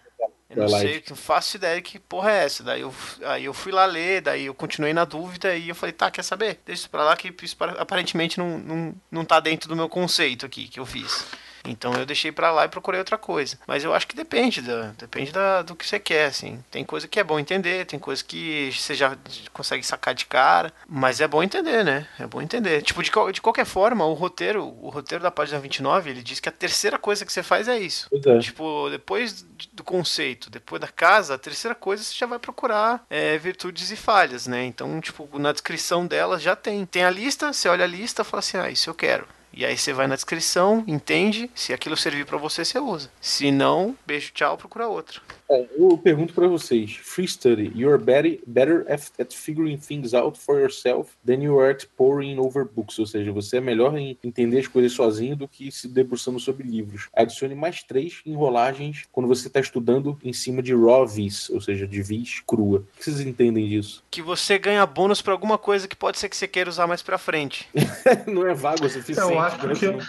F: Eu não sei, não faço ideia que porra é essa. Daí eu, aí eu fui lá ler, daí eu continuei na dúvida e eu falei, tá, quer saber? Deixa isso pra lá que isso aparentemente não, não, não tá dentro do meu conceito aqui que eu fiz. Então eu deixei para lá e procurei outra coisa. Mas eu acho que depende, da, depende da, do que você quer, assim. Tem coisa que é bom entender, tem coisa que você já consegue sacar de cara, mas é bom entender, né? É bom entender. Tipo, de, de qualquer forma, o roteiro, o roteiro da página 29, ele diz que a terceira coisa que você faz é isso.
C: É.
F: Tipo, depois do conceito, depois da casa, a terceira coisa você já vai procurar é, virtudes e falhas, né? Então, tipo, na descrição dela já tem. Tem a lista, você olha a lista e fala assim, ah, isso eu quero. E aí você vai na descrição, entende, se aquilo servir para você, você usa. Se não, beijo, tchau, procura outro.
C: Eu pergunto para vocês: Free study, you're better, better at figuring things out for yourself than you are at poring over books. Ou seja, você é melhor em entender as coisas sozinho do que se debruçando sobre livros. Adicione mais três enrolagens quando você está estudando em cima de raw vis, ou seja, de vis crua. O que vocês entendem disso?
F: Que você ganha bônus para alguma coisa que pode ser que você queira usar mais para frente.
C: não é vago o suficiente.
D: Eu acho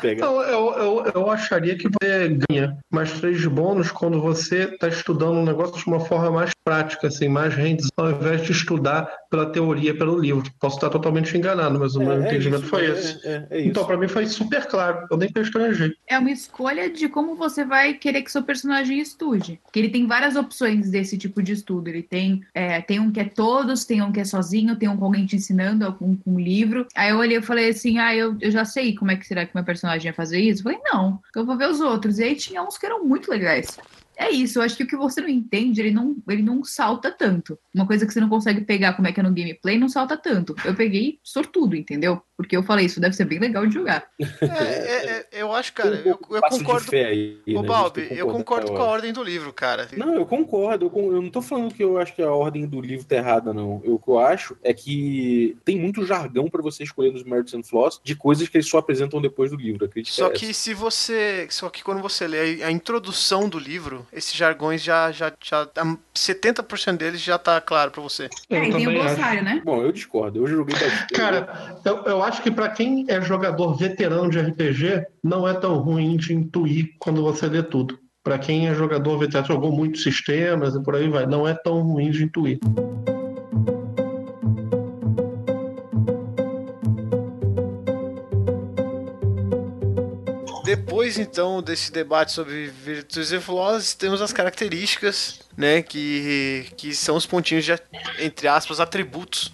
D: que não, eu, eu, eu acharia que você ganha mais três bônus quando você está estudando um negócio de uma forma mais prática, assim, mais rendes, ao invés de estudar pela teoria, pelo livro. Posso estar totalmente enganado, mas o é, meu é entendimento isso, foi é, esse. É, é então, para mim foi super claro. Eu nem estranhei.
E: É uma escolha de como você vai querer que seu personagem estude. Porque ele tem várias opções desse tipo de estudo. Ele tem, é, tem um que é todos, tem um que é sozinho, tem um com alguém te ensinando, com, com um livro. Aí eu olhei e falei assim: ah, eu, eu já sei como é que será que meu personagem ia fazer isso. Eu falei, não, eu vou ver os outros. E aí tinha uns que eram muito legais é isso, eu acho que o que você não entende, ele não, ele não salta tanto. Uma coisa que você não consegue pegar como é que é no gameplay, não salta tanto. Eu peguei sortudo, entendeu? Porque eu falei, isso deve ser bem legal de jogar.
F: É, é, é eu acho, cara, eu, eu concordo. Aí, Ô, né? Balbi, eu concordo com a ordem do livro, cara.
C: Não, eu concordo. Eu, eu, não tô falando que eu acho que a ordem do livro tá errada, não. Eu, o que eu acho é que tem muito jargão para você escolher nos Merits and Flaws de coisas que eles só apresentam depois do livro.
F: Só é que se você. Só que quando você lê a introdução do livro, esses jargões já. já, já 70% deles já tá claro para você.
E: É, e tem o glossário, né?
C: Bom, eu discordo. Eu joguei bastante.
D: Cara, eu, eu acho que para quem é jogador veterano de RPG, não é tão ruim de intuir quando você lê tudo. Para quem é jogador veterano, jogou muitos sistemas e por aí vai, não é tão ruim de intuir.
F: Depois, então, desse debate sobre virtudes e flawless, temos as características, né, que, que são os pontinhos de, entre aspas, atributos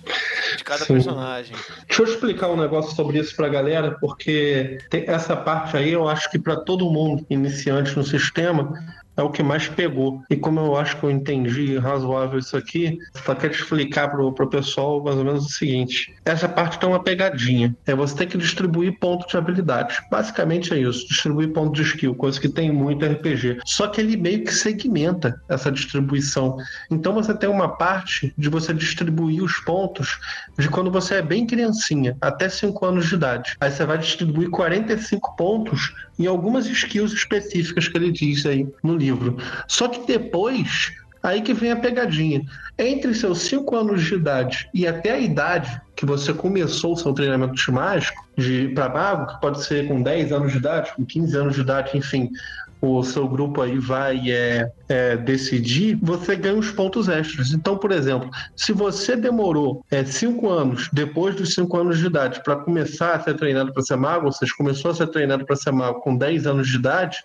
F: de cada Sim. personagem.
D: Deixa eu explicar um negócio sobre isso pra galera, porque essa parte aí eu acho que para todo mundo iniciante no sistema é o que mais pegou. E como eu acho que eu entendi razoável isso aqui, só quero explicar pro, pro pessoal mais ou menos o seguinte. Essa parte tem uma pegadinha. É você ter que distribuir pontos de habilidade. Basicamente é isso. Distribuir pontos de skill, coisa que tem muito RPG. Só que ele meio que segmenta essa distribuição. Então você tem uma parte de você distribuir os pontos de quando você é bem criancinha, até 5 anos de idade. Aí você vai distribuir 45 pontos em algumas skills específicas que ele diz aí no livro. Só que depois, aí que vem a pegadinha. Entre seus 5 anos de idade e até a idade que você começou o seu treinamento de mágico, para mago, que pode ser com 10 anos de idade, com 15 anos de idade, enfim, o seu grupo aí vai é, é, decidir, você ganha os pontos extras. Então, por exemplo, se você demorou é, cinco anos, depois dos cinco anos de idade, para começar a ser treinado para ser mago, ou seja, começou a ser treinado para ser mago com 10 anos de idade,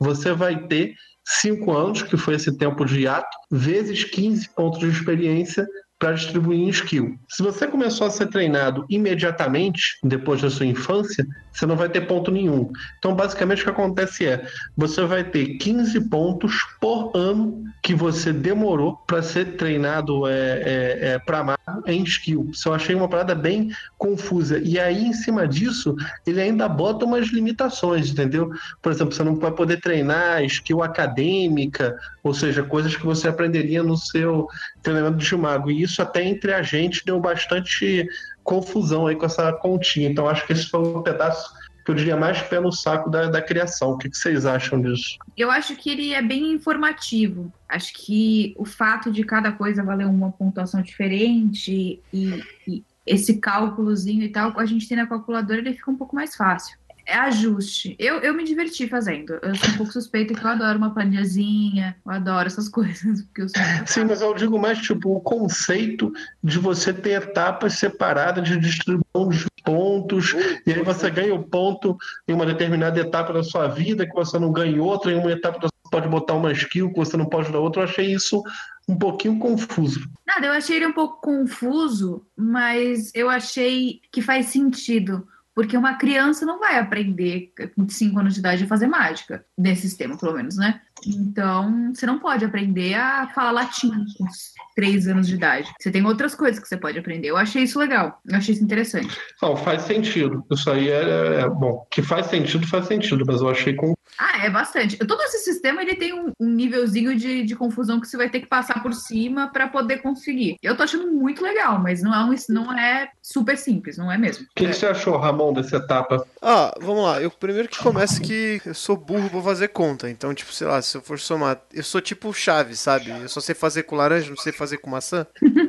D: você vai ter cinco anos, que foi esse tempo de hiato, vezes 15 pontos de experiência para distribuir em skill. Se você começou a ser treinado imediatamente, depois da sua infância, você não vai ter ponto nenhum. Então, basicamente, o que acontece é: você vai ter 15 pontos por ano que você demorou para ser treinado é, é, é para mago em skill. Isso eu achei uma parada bem confusa. E aí, em cima disso, ele ainda bota umas limitações, entendeu? Por exemplo, você não vai poder treinar skill acadêmica, ou seja, coisas que você aprenderia no seu treinamento de mago. E isso até entre a gente deu bastante confusão aí com essa continha. Então acho que esse foi um pedaço que eu diria mais pé no saco da, da criação. O que, que vocês acham disso?
E: Eu acho que ele é bem informativo. Acho que o fato de cada coisa valer uma pontuação diferente e, e esse cálculozinho e tal, a gente tem na calculadora, ele fica um pouco mais fácil é ajuste. Eu, eu me diverti fazendo. Eu sou um pouco suspeita que eu adoro uma planilhazinha, eu adoro essas coisas. Porque eu sou
D: Sim, mas eu digo mais tipo o conceito de você ter etapas separadas de distribuição de pontos, e aí você ganha o ponto em uma determinada etapa da sua vida que você não ganha outra, em uma etapa você pode botar uma skill que você não pode dar outra. Eu achei isso um pouquinho confuso.
E: Nada, eu achei ele um pouco confuso, mas eu achei que faz sentido porque uma criança não vai aprender com 5 anos de idade a fazer mágica, nesse sistema, pelo menos, né? Então, você não pode aprender a falar latim com 3 anos de idade. Você tem outras coisas que você pode aprender. Eu achei isso legal, eu achei isso interessante.
D: Não, faz sentido. Isso aí é, é bom. Que faz sentido, faz sentido, mas eu achei com.
E: Ah, é bastante. Todo esse sistema ele tem um, um nívelzinho de, de confusão que você vai ter que passar por cima para poder conseguir. Eu tô achando muito legal, mas não é, um, não é super simples, não é mesmo?
D: O que, que você achou, Ramon, dessa etapa?
F: Ah, vamos lá. Eu primeiro que começa que eu sou burro pra fazer conta. Então, tipo, sei lá, se eu for somar. Eu sou tipo chave, sabe? Eu só sei fazer com laranja, não sei fazer com maçã.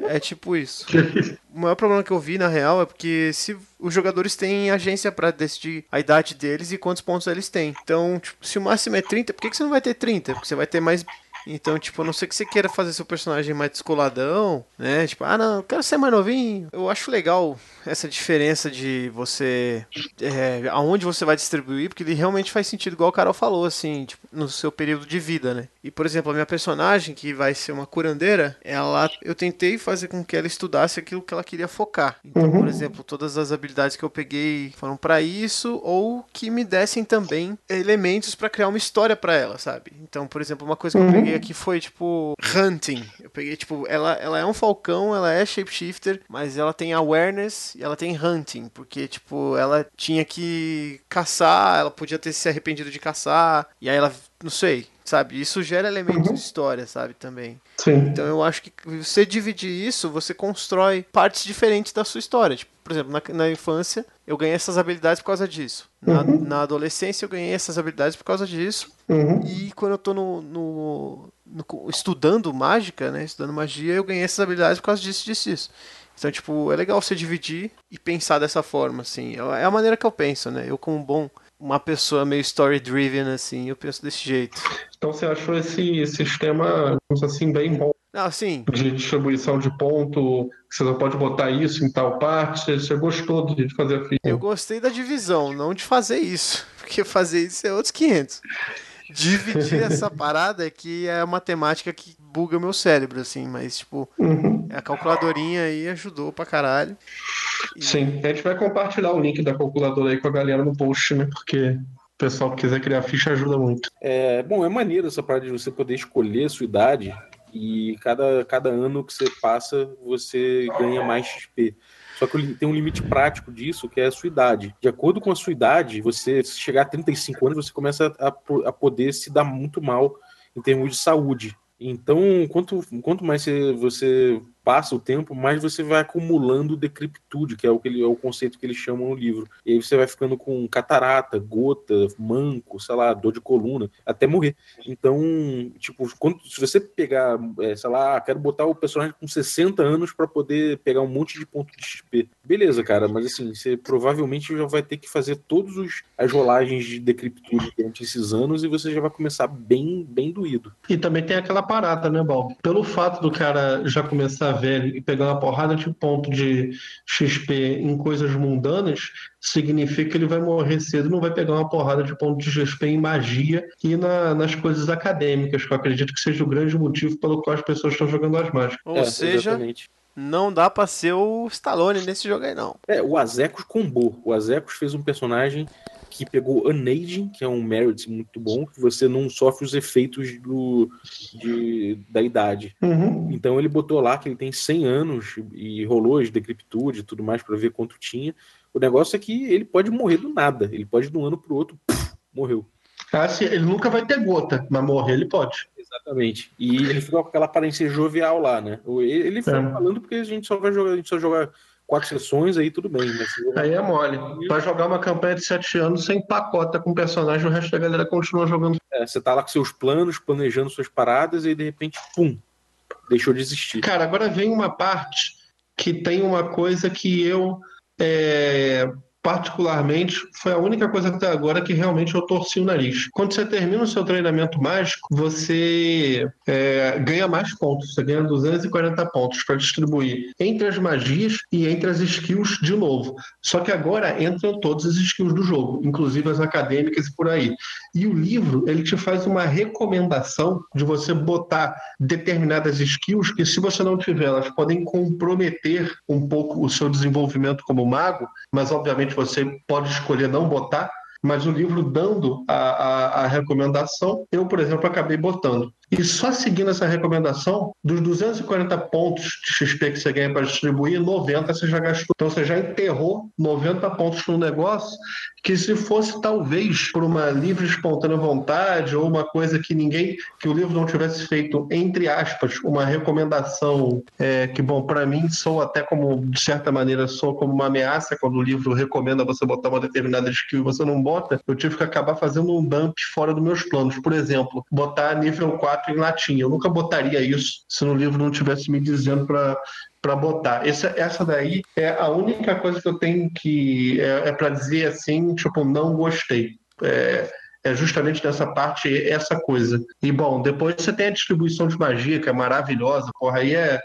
F: É tipo isso. O maior problema que eu vi, na real, é porque se os jogadores têm agência para decidir a idade deles e quantos pontos eles têm. Então, tipo, se o máximo é 30, por que, que você não vai ter 30? Porque você vai ter mais então, tipo, a não ser que você queira fazer seu personagem mais descoladão, né? Tipo, ah, não, eu quero ser mais novinho. Eu acho legal essa diferença de você. É, aonde você vai distribuir, porque ele realmente faz sentido, igual o Carol falou, assim, tipo, no seu período de vida, né? E, por exemplo, a minha personagem, que vai ser uma curandeira, ela. Eu tentei fazer com que ela estudasse aquilo que ela queria focar. Então,
D: Uhum.
F: por exemplo, todas as habilidades que eu peguei foram pra isso, ou que me dessem também elementos pra criar uma história pra ela, sabe? Então, por exemplo, uma coisa que eu
D: Uhum.
F: peguei aqui foi, tipo, hunting. Eu peguei, tipo, ela, ela é um falcão, ela é shapeshifter, mas ela tem awareness e ela tem hunting, porque, tipo, ela tinha que caçar, ela podia ter se arrependido de caçar, e aí ela, não sei, sabe? Isso gera elementos
D: Uhum.
F: de história, sabe, também.
D: Sim.
F: Então eu acho que você dividir isso, você constrói partes diferentes da sua história. Tipo, por exemplo, na, na infância eu ganhei essas habilidades por causa disso. Na,
D: Uhum.
F: na adolescência eu ganhei essas habilidades por causa disso.
D: Uhum.
F: E quando eu tô no, no- no- estudando mágica, né? Estudando magia, eu ganhei essas habilidades por causa disso, disso, disso. Então, tipo, é legal você dividir e pensar dessa forma, assim. É a maneira que eu penso, né? Eu, como bom, uma pessoa meio story-driven, assim, eu penso desse jeito.
D: Então você achou esse sistema, assim, bem bom
F: Não, assim,
D: de distribuição de ponto, você só pode botar isso em tal parte, você, gostou de fazer a
F: Eu
D: ficha.
F: gostei da divisão, não de fazer isso. Porque fazer isso é outros 500. Dividir essa parada é que é a matemática que buga meu cérebro, assim. Mas, tipo,
D: Uhum.
F: a calculadorinha aí ajudou pra caralho. E-
D: Sim, a gente vai compartilhar o link da calculadora aí com a galera no post, né? Porque o pessoal que quiser criar ficha ajuda muito.
C: É, bom, é maneiro essa parada de você poder escolher a sua idade e cada, cada ano que você passa, você ganha mais XP. Só que tem um limite prático disso, que é a sua idade. De acordo com a sua idade, você se chegar a 35 anos, você começa a, a poder se dar muito mal em termos de saúde. Então, quanto, quanto mais você, passa o tempo, mais você vai acumulando decrepitude, que é o, que ele, é o conceito que eles chamam no livro. E aí você vai ficando com catarata, gota, manco, sei lá, dor de coluna, até morrer. Então, tipo, quando, se você pegar, é, sei lá, ah, quero botar o personagem com 60 anos para poder pegar um monte de ponto de XP. Beleza, cara, mas assim, você provavelmente já vai ter que fazer todas as rolagens de decrepitude durante esses anos e você já vai começar bem, bem doído.
D: E também tem aquela parada, né, Bob? Pelo fato do cara já começar velho e pegar uma porrada de ponto de XP em coisas mundanas, significa que ele vai morrer cedo e não vai pegar uma porrada de ponto de XP em magia e na- nas coisas acadêmicas, que eu acredito que seja o grande motivo pelo qual as pessoas estão jogando as mágicas.
F: Ou
C: É,
F: seja,
C: exatamente.
F: não dá pra ser o Stallone nesse jogo aí, não.
C: É, o Azekos combou. O Azekos fez um personagem que pegou Unaging, que é um merit muito bom, que você não sofre os efeitos do, de- da idade.
D: Uhum.
C: Então ele botou lá que ele tem 100 anos e rolou as decrepitude e tudo mais para ver quanto tinha. O negócio é que ele pode morrer do nada. Ele pode de um ano pro outro, puf, morreu.
D: Ah, sim, ele nunca vai ter gota, mas morrer ele pode.
C: Exatamente. E ele ficou com aquela aparência jovial lá, né? Ele ele foi
D: É.
C: falando porque a gente só vai jogar, a gente só joga quatro sessões, aí tudo bem. Mas
D: Aí é mole. Vai jogar uma campanha de 7 anos sem pacota com personagem, o resto da galera continua jogando.
C: É, você tá lá com seus planos, planejando suas paradas, e aí de repente, pum, deixou de existir.
D: Cara, agora vem uma parte que tem uma coisa que eu, é, particularmente, foi a única coisa até agora que realmente eu torci o nariz. Quando você termina o seu treinamento mágico, você é, ganha mais pontos. Você ganha 240 pontos para distribuir entre as magias e entre as skills de novo. Só que agora entram todas as skills do jogo, inclusive as acadêmicas e por aí. E o livro, ele te faz uma recomendação de você botar determinadas skills que, se você não tiver, elas podem comprometer um pouco o seu desenvolvimento como mago, mas obviamente você pode escolher não botar. Mas o livro dando a, a, a recomendação, eu, por exemplo, acabei botando. E só seguindo essa recomendação, dos 240 pontos de XP que você ganha para distribuir, 90 você já gastou. Então você já enterrou 90 pontos no negócio, que se fosse talvez por uma livre espontânea vontade ou uma coisa que ninguém, que o livro não tivesse feito, entre aspas, uma recomendação é, que, bom, para mim sou até como, de certa maneira, sou como uma ameaça quando o livro recomenda você botar uma determinada skill e você não bota, eu tive que acabar fazendo um dump fora dos meus planos. Por exemplo, botar nível 4 em latim. Eu nunca botaria isso se no livro não tivesse me dizendo para para botar. Essa, essa daí é a única coisa que eu tenho que é, é para dizer assim, tipo, não gostei. É, é justamente nessa parte essa coisa. E bom, depois você tem a distribuição de magia, que é maravilhosa, porra, aí é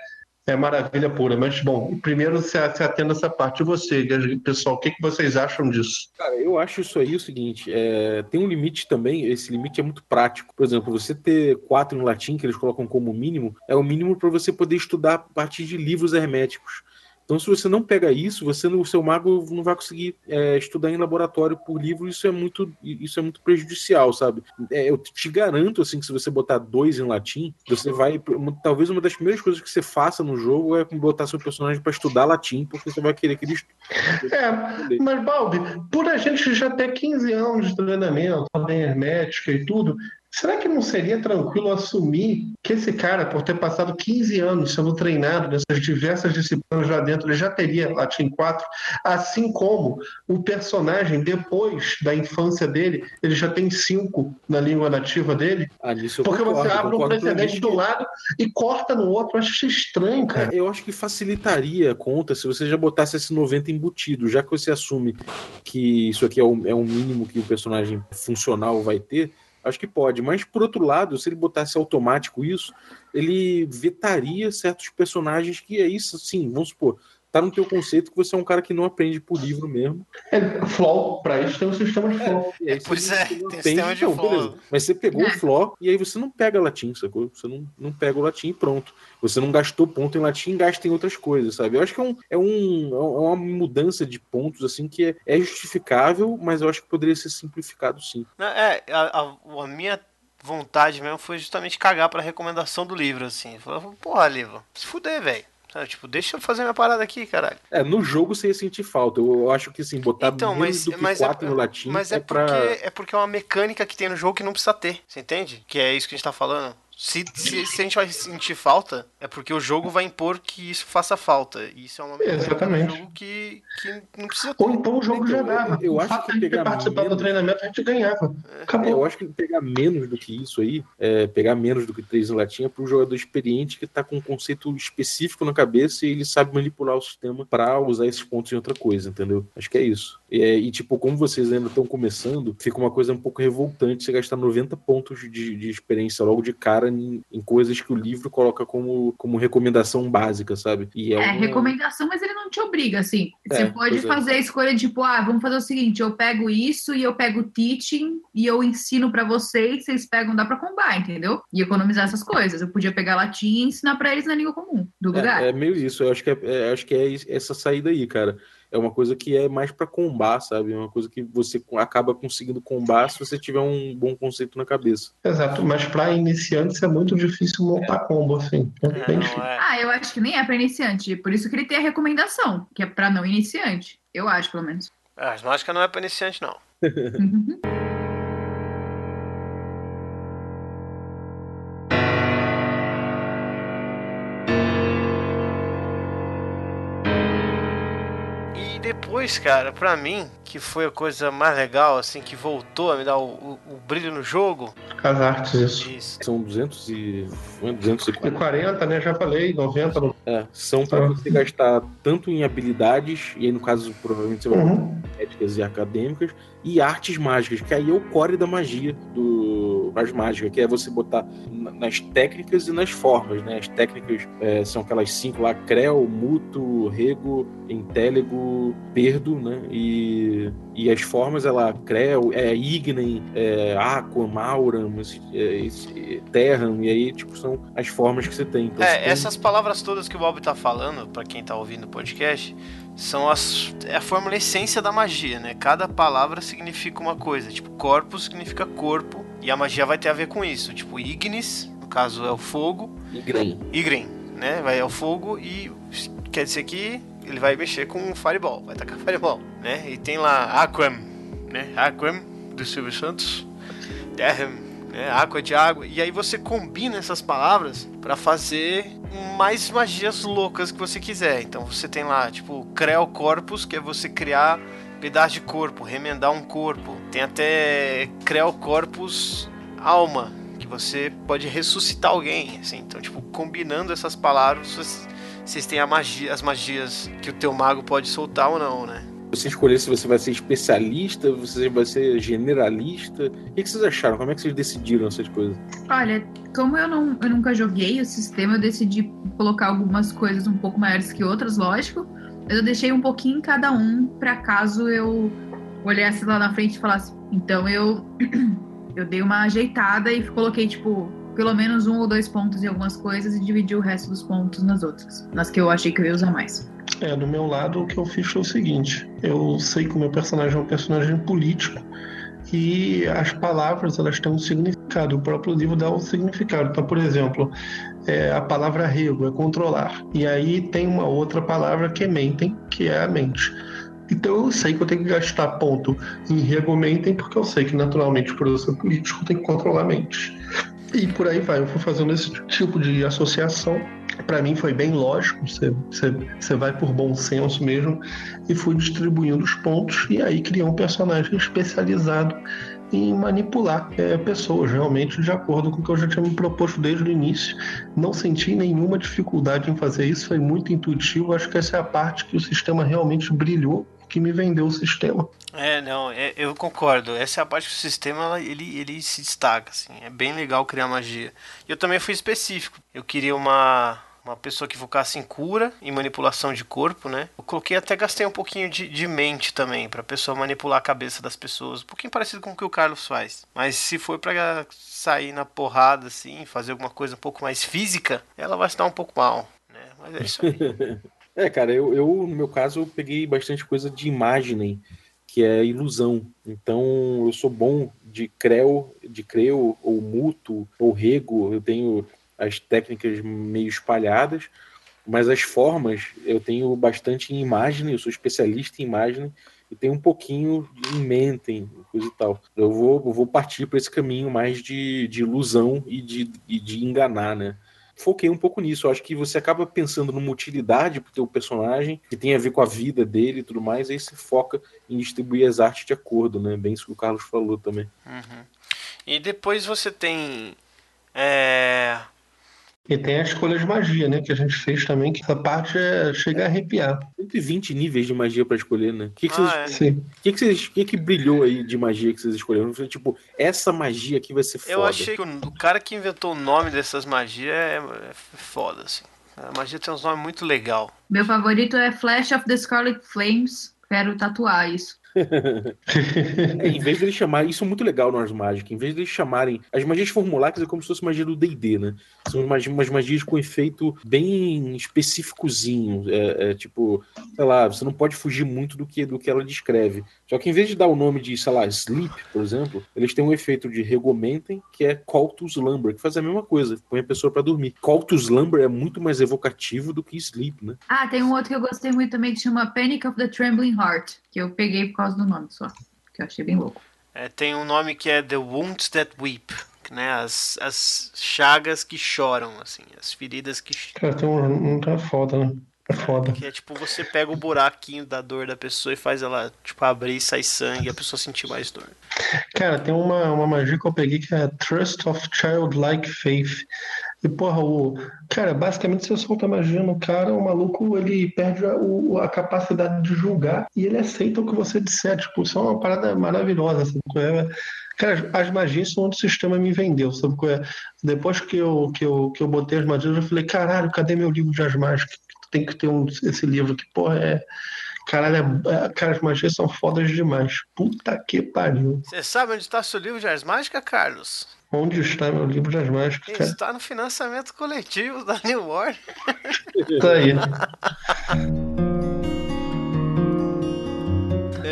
D: é maravilha pura. Mas, bom, primeiro se, atenda essa parte. E você, pessoal, o que, que vocês acham disso?
C: Cara, eu acho isso aí o seguinte: é, tem um limite também, esse limite é muito prático. Por exemplo, você ter quatro em latim, que eles colocam como mínimo, é o mínimo para você poder estudar a partir de livros herméticos. Então, se você não pega isso, você o seu mago não vai conseguir é, estudar em laboratório por livro. Isso é muito, isso é muito prejudicial, sabe? É, eu te garanto assim que se você botar dois em latim, você vai, talvez uma das primeiras coisas que você faça no jogo é botar seu personagem para estudar latim, porque você vai querer que ele estude.
D: É, mas Balbi, por a gente já ter 15 anos de treinamento, também hermética e tudo, Será que não seria tranquilo assumir que esse cara, por ter passado 15 anos sendo treinado nessas diversas disciplinas lá dentro, ele já teria Latim 4, assim como o personagem, depois da infância dele, ele já tem 5 na língua nativa dele?
C: Ah,
D: Porque
C: concordo,
D: você abre um precedente de um lado e corta no outro. Eu acho estranho, cara.
C: É, eu acho que facilitaria a conta se você já botasse esse 90 embutido, já que você assume que isso aqui é o, é o mínimo que o personagem funcional vai ter Acho que pode, mas por outro lado, se ele botasse automático isso, ele vetaria certos personagens que é isso, sim, vamos supor, tá no teu conceito que você é um cara que não aprende por livro mesmo.
D: É, flow, para isso tem um sistema de flow.
F: É, pois é, tem aprende, sistema de então, flow. Beleza.
C: Mas você pegou é. o flow e aí você não pega latim, sacou? Você não, não pega o latim e pronto. Você não gastou ponto em latim, gasta em outras coisas, sabe? Eu acho que é, um, é, um, é uma mudança de pontos, assim, que é, é justificável, mas eu acho que poderia ser simplificado sim.
F: É, a, a, a minha vontade mesmo foi justamente cagar pra recomendação do livro, assim. Falar, porra, livro, se fuder, velho. Tipo, deixa eu fazer minha parada aqui, caralho.
C: É, no jogo você ia sentir falta. Eu acho que, assim, botar então, menos mas, do que mas 4 é, no latim
F: Mas é, é
C: pra...
F: porque, é porque é uma mecânica que tem no jogo que não precisa ter. Você entende? Que é isso que a gente tá falando. Se, se, se, a gente vai sentir falta, é porque o jogo vai impor que isso faça falta. E isso é uma
D: Exatamente.
F: jogo que, que não precisa.
D: Ou então o jogo já dava.
C: Eu, eu acho que pegar
D: participar menos... do treinamento a gente ganhava.
C: É. Acabou. Eu acho que pegar menos do que isso aí, é, pegar menos do que três em latim, é para um jogador experiente que está com um conceito específico na cabeça e ele sabe manipular o sistema para usar esses pontos em outra coisa, entendeu? Acho que é isso. E, é, e tipo, como vocês ainda estão começando, fica uma coisa um pouco revoltante você gastar 90 pontos de, de experiência logo de cara em, em, coisas que o livro coloca como, como recomendação básica, sabe?
E: E é, é uma... recomendação, mas ele não te obriga, assim. Você é, pode é. fazer a escolha de, tipo, ah, vamos fazer o seguinte, eu pego isso e eu pego teaching e eu ensino para vocês, vocês pegam, dá pra combar, entendeu? E economizar essas coisas. Eu podia pegar latim e ensinar para eles na língua comum do
C: é,
E: lugar.
C: É, meio isso, eu acho que é, acho que é essa saída aí, cara é uma coisa que é mais para combar, sabe? É uma coisa que você acaba conseguindo combar se você tiver um bom conceito na cabeça.
D: Exato, mas para iniciantes é muito difícil montar é. combo assim. É
E: é. Ah, eu acho que nem é para iniciante, por isso que ele tem a recomendação, que é para não iniciante. Eu acho, pelo menos.
F: Ah, as mágicas não é para iniciante, não. Depois, cara, pra mim, que foi a coisa mais legal, assim, que voltou a me dar o, o, o brilho no jogo.
D: As artes, isso.
C: isso. São 200 e... 240.
D: 40, né? Já falei, 90. No...
C: É, são pra ah. você gastar tanto em habilidades, e aí no caso, provavelmente você vai uhum. éticas e acadêmicas, e artes mágicas, que aí é o core da magia do as mágicas, que é você botar nas técnicas e nas formas, né? As técnicas é, são aquelas cinco lá, Creu, Muto, Rego, Intelligo, Perdo, né? E, e as formas, ela Creu, é Ignem, é, Aqua, Mauram, é, Terram, e aí, tipo, são as formas que você tem.
F: Então,
C: é,
F: tem... essas palavras todas que o Bob tá falando, para quem tá ouvindo o podcast, são as, é a fórmula essência da magia, né? Cada palavra significa uma coisa. Tipo, corpus significa corpo, e a magia vai ter a ver com isso. Tipo, ignis caso é o fogo.
C: Igren.
F: Igren, né? Vai ao fogo e quer dizer que ele vai mexer com Fireball, vai tacar Fireball, né? E tem lá Aquam, né? Aquam do Silvio Santos, Derham, né? Aqua de água. E aí você combina essas palavras para fazer mais magias loucas que você quiser. Então você tem lá, tipo, Creo Corpus, que é você criar pedaço de corpo, remendar um corpo. Tem até Creo Corpus Alma, que você pode ressuscitar alguém, assim. Então, tipo, combinando essas palavras, vocês têm magia, as magias que o teu mago pode soltar ou não, né?
C: Você escolher se você vai ser especialista, você vai ser generalista. O que vocês acharam? Como é que vocês decidiram essas coisas?
E: Olha, como eu, não, eu nunca joguei o sistema, eu decidi colocar algumas coisas um pouco maiores que outras, lógico. Mas eu deixei um pouquinho em cada um, para caso eu olhasse lá na frente e falasse. Então eu, eu dei uma ajeitada e coloquei, tipo, pelo menos um ou dois pontos em algumas coisas e dividi o resto dos pontos nas outras, nas que eu achei que eu ia usar mais.
D: É, do meu lado, o que eu fiz foi o seguinte: eu sei que o meu personagem é um personagem político e as palavras elas têm um significado. O próprio livro dá um significado. Então, por exemplo, é, a palavra rego é controlar. E aí tem uma outra palavra que é mentem, que é a mente. Então eu sei que eu tenho que gastar ponto em rego mentem, porque eu sei que naturalmente, eu ser político, tem que controlar a mente. E por aí vai, eu fui fazendo esse tipo de associação. Para mim foi bem lógico, você, você, você vai por bom senso mesmo, e fui distribuindo os pontos, e aí criei um personagem especializado em manipular é, pessoas, realmente, de acordo com o que eu já tinha me proposto desde o início. Não senti nenhuma dificuldade em fazer isso, foi muito intuitivo. Acho que essa é a parte que o sistema realmente brilhou que me vendeu o sistema.
F: É, não, é, eu concordo. Essa é a parte que o sistema ele, ele se destaca, assim. É bem legal criar magia. Eu também fui específico. Eu queria uma uma pessoa que focasse em cura e manipulação de corpo, né? Eu coloquei até gastei um pouquinho de, de mente também para pessoa manipular a cabeça das pessoas, um pouquinho parecido com o que o Carlos faz. Mas se for para sair na porrada assim, fazer alguma coisa um pouco mais física, ela vai se dar um pouco mal, né? Mas é isso aí.
C: é, cara, eu, eu no meu caso eu peguei bastante coisa de imagem, que é ilusão. Então eu sou bom de creu, de creu ou muto ou rego. Eu tenho as técnicas meio espalhadas, mas as formas eu tenho bastante em imagem, eu sou especialista em imagem e tenho um pouquinho em mentem, coisa e tal. Eu vou, eu vou partir para esse caminho mais de, de ilusão e de, e de enganar, né? Foquei um pouco nisso. Eu acho que você acaba pensando numa utilidade pro teu personagem, que tem a ver com a vida dele e tudo mais, aí você foca em distribuir as artes de acordo, né? Bem isso que o Carlos falou também.
F: Uhum. E depois você tem. É
D: e tem a escolha de magia, né? Que a gente fez também, que essa parte é, chega a arrepiar.
C: 120 níveis de magia para escolher, né? O que, que,
F: ah,
C: vocês, é. que, que, vocês, que, que brilhou aí de magia que vocês escolheram? Tipo, essa magia aqui vai ser foda.
F: Eu achei que o, cara que inventou o nome dessas magias é, é foda, assim. A magia tem uns nomes muito legal.
E: Meu favorito é Flash of the Scarlet Flames. Quero tatuar isso.
C: É, em vez de eles chamarem, isso é muito legal no Ars Magic, em vez de eles chamarem as magias formuláicas é como se fosse magia do D&D, né? São umas, umas magias com efeito bem específicozinho, é, é, tipo, sei lá, você não pode fugir muito do que, do que ela descreve. Só que em vez de dar o nome de, sei lá, Sleep, por exemplo, eles têm um efeito de Regomentem, que é Call to Slumber, que faz a mesma coisa, põe a pessoa para dormir. Call to Slumber é muito mais evocativo do que Sleep, né?
E: Ah, tem um outro que eu gostei muito também que chama Panic of the Trembling Heart, que eu peguei por causa do nome só, que eu achei bem louco.
F: É, tem um nome que é The Wounds That Weep, né? As, as chagas que choram, assim, as feridas que
D: Cara, tem um, um tá foda, né? É foda.
F: Que é tipo, você pega o buraquinho da dor da pessoa e faz ela, tipo, abrir e sair sangue e a pessoa sentir mais dor.
D: Cara, tem uma, uma magia que eu peguei que é Trust of Childlike Faith. E, porra, o. Cara, basicamente você solta magia no cara, o maluco ele perde a, o, a capacidade de julgar e ele aceita o que você disser. Tipo, isso é uma parada maravilhosa. Sabe? É? Cara, as magias são onde o sistema me vendeu. Sabe? É? Depois que eu, que, eu, que eu botei as magias, eu falei, caralho, cadê meu livro de as mágicas? Tem que ter um, esse livro que, porra, é. Caralho, é, cara, as magias são fodas demais. Puta que pariu.
F: Você sabe onde está seu livro de as mágicas, Carlos?
D: Onde está meu livro das mágicas? Cara?
F: Está no financiamento coletivo da New World.
D: tá aí.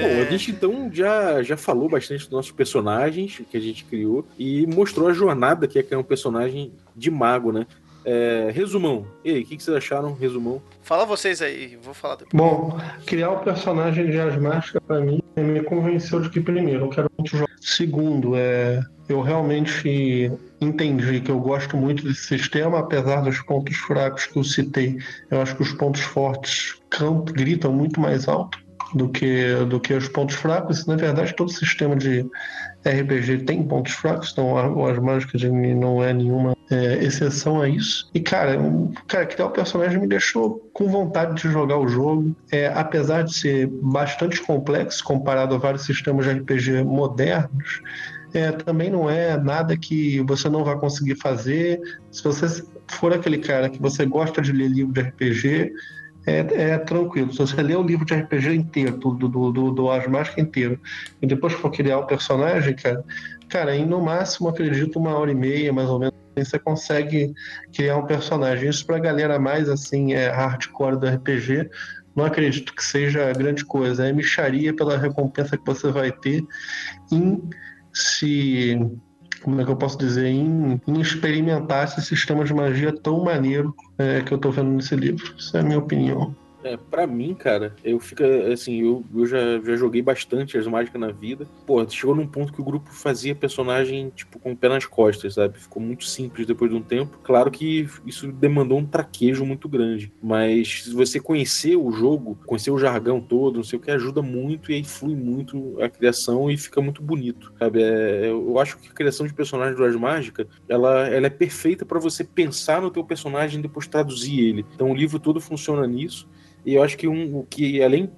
C: Bom, a gente então já, já falou bastante dos nossos personagens que a gente criou e mostrou a jornada que é criar um personagem de mago, né? É, resumão. E aí, o que, que, vocês acharam? Resumão.
F: Fala vocês aí, vou falar depois.
D: Bom, criar o personagem de Asmática, para mim, me convenceu de que, primeiro, eu quero muito jogar. Segundo, é, eu realmente entendi que eu gosto muito desse sistema, apesar dos pontos fracos que eu citei. Eu acho que os pontos fortes cantam, gritam muito mais alto do que, do que os pontos fracos. Na verdade, todo sistema de RPG tem pontos fracos, então as mágicas não é nenhuma é, exceção a isso. E, cara, um, cara, criar o personagem me deixou com vontade de jogar o jogo. É, apesar de ser bastante complexo comparado a vários sistemas de RPG modernos, é, também não é nada que você não vai conseguir fazer. Se você for aquele cara que você gosta de ler livro de RPG, é, é, tranquilo. Se você ler o livro de RPG inteiro, do, do, do, do Asmática inteiro, e depois for criar o personagem, cara, cara, em no máximo, acredito, uma hora e meia, mais ou menos, você consegue criar um personagem. Isso pra galera mais, assim, é hardcore do RPG, não acredito que seja grande coisa. É micharia pela recompensa que você vai ter em se como é que eu posso dizer, em, em experimentar esse sistema de magia tão maneiro é, que eu tô vendo nesse livro. Essa é a minha opinião.
C: É, pra mim, cara, eu fico assim, eu, eu já, já joguei bastante as mágicas na vida. Pô, chegou num ponto que o grupo fazia personagem, tipo, com o pé nas costas, sabe? Ficou muito simples depois de um tempo. Claro que isso demandou um traquejo muito grande. Mas se você conhecer o jogo, conhecer o jargão todo, não sei o que, ajuda muito e aí flui muito a criação e fica muito bonito, sabe? É, eu acho que a criação de personagem do Ars Mágica, ela, ela é perfeita para você pensar no teu personagem e depois traduzir ele. Então o livro todo funciona nisso. E eu acho que um que além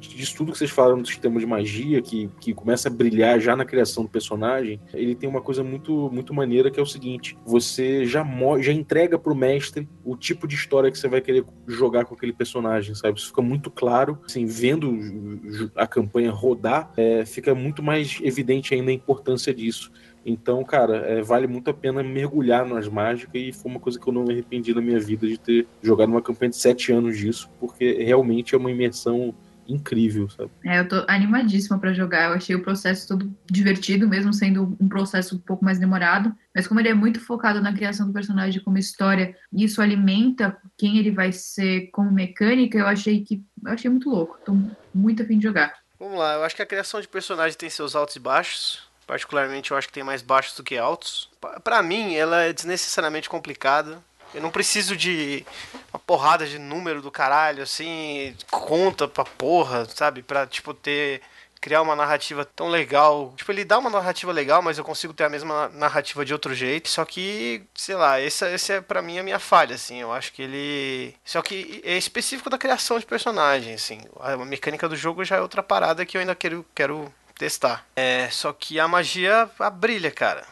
C: disso tudo que vocês falaram do sistema de magia, que, que começa a brilhar já na criação do personagem, ele tem uma coisa muito, muito maneira que é o seguinte: você já, já entrega pro mestre o tipo de história que você vai querer jogar com aquele personagem, sabe? Isso fica muito claro, assim, vendo a campanha rodar, é, fica muito mais evidente ainda a importância disso. Então, cara, é, vale muito a pena mergulhar nas mágicas e foi uma coisa que eu não me arrependi na minha vida de ter jogado uma campanha de sete anos disso, porque realmente é uma imersão incrível, sabe?
E: É, eu tô animadíssima para jogar. Eu achei o processo todo divertido, mesmo sendo um processo um pouco mais demorado. Mas como ele é muito focado na criação do personagem como história, e isso alimenta quem ele vai ser como mecânica, eu achei que eu achei muito louco. Tô muito afim de jogar.
F: Vamos lá, eu acho que a criação de personagem tem seus altos e baixos. Particularmente, eu acho que tem mais baixos do que altos. Para mim, ela é desnecessariamente complicada. Eu não preciso de uma porrada de número do caralho, assim, conta pra porra, sabe? Pra, tipo, ter. Criar uma narrativa tão legal. Tipo, ele dá uma narrativa legal, mas eu consigo ter a mesma narrativa de outro jeito. Só que, sei lá, essa, essa é pra mim a minha falha, assim. Eu acho que ele. Só que é específico da criação de personagem, assim. A mecânica do jogo já é outra parada que eu ainda quero, quero testar. É, só que a magia a brilha, cara.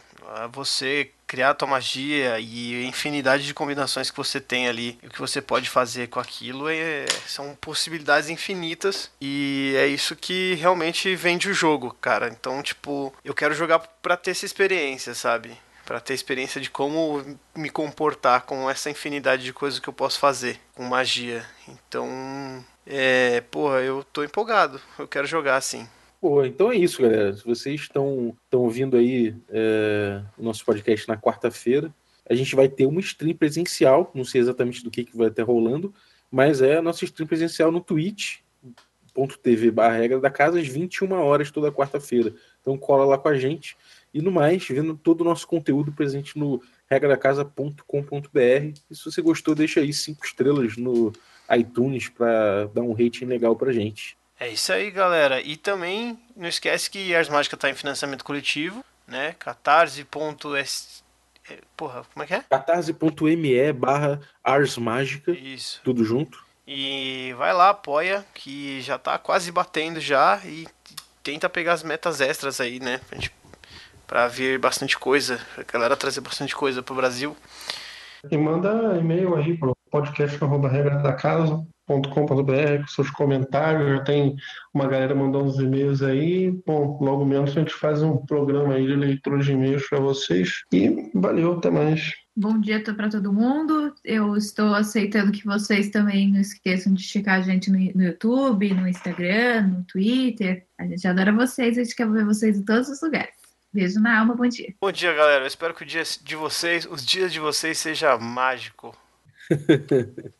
F: Você criar a tua magia e a infinidade de combinações que você tem ali o que você pode fazer com aquilo é, são possibilidades infinitas e é isso que realmente vende o jogo, cara. Então, tipo, eu quero jogar para ter essa experiência, sabe? Para ter experiência de como me comportar com essa infinidade de coisas que eu posso fazer com magia. Então, é, porra, eu tô empolgado. Eu quero jogar assim.
C: Pô, então é isso, galera. Se vocês estão ouvindo aí é, o nosso podcast na quarta-feira, a gente vai ter uma stream presencial, não sei exatamente do que, que vai estar rolando, mas é a nossa stream presencial no twitch.tv barra regra da casa às 21 horas toda quarta-feira. Então cola lá com a gente. E no mais, vendo todo o nosso conteúdo presente no regradacasa.com.br. E se você gostou, deixa aí cinco estrelas no iTunes para dar um rating legal pra gente.
F: É isso aí, galera. E também não esquece que Ars Mágica está em financiamento coletivo, né? catarse.s é, Porra, como é que é?
C: catarse.me barra Ars Mágica.
F: Isso.
C: Tudo junto.
F: E vai lá, apoia, que já tá quase batendo já e tenta pegar as metas extras aí, né? Pra, gente, pra ver bastante coisa, a galera trazer bastante coisa pro Brasil.
D: E manda e-mail aí pro podcast arroba regra da casa com seus comentários, já tem uma galera mandando uns e-mails aí. Bom, logo menos a gente faz um programa aí de leitura de e-mails para vocês. E valeu, até mais.
E: Bom dia para todo mundo. Eu estou aceitando que vocês também não esqueçam de checar a gente no, no YouTube, no Instagram, no Twitter. A gente adora vocês, a gente quer ver vocês em todos os lugares. Beijo na alma, bom dia.
F: Bom dia, galera. Eu espero que o dia de vocês, os dias de vocês seja mágico.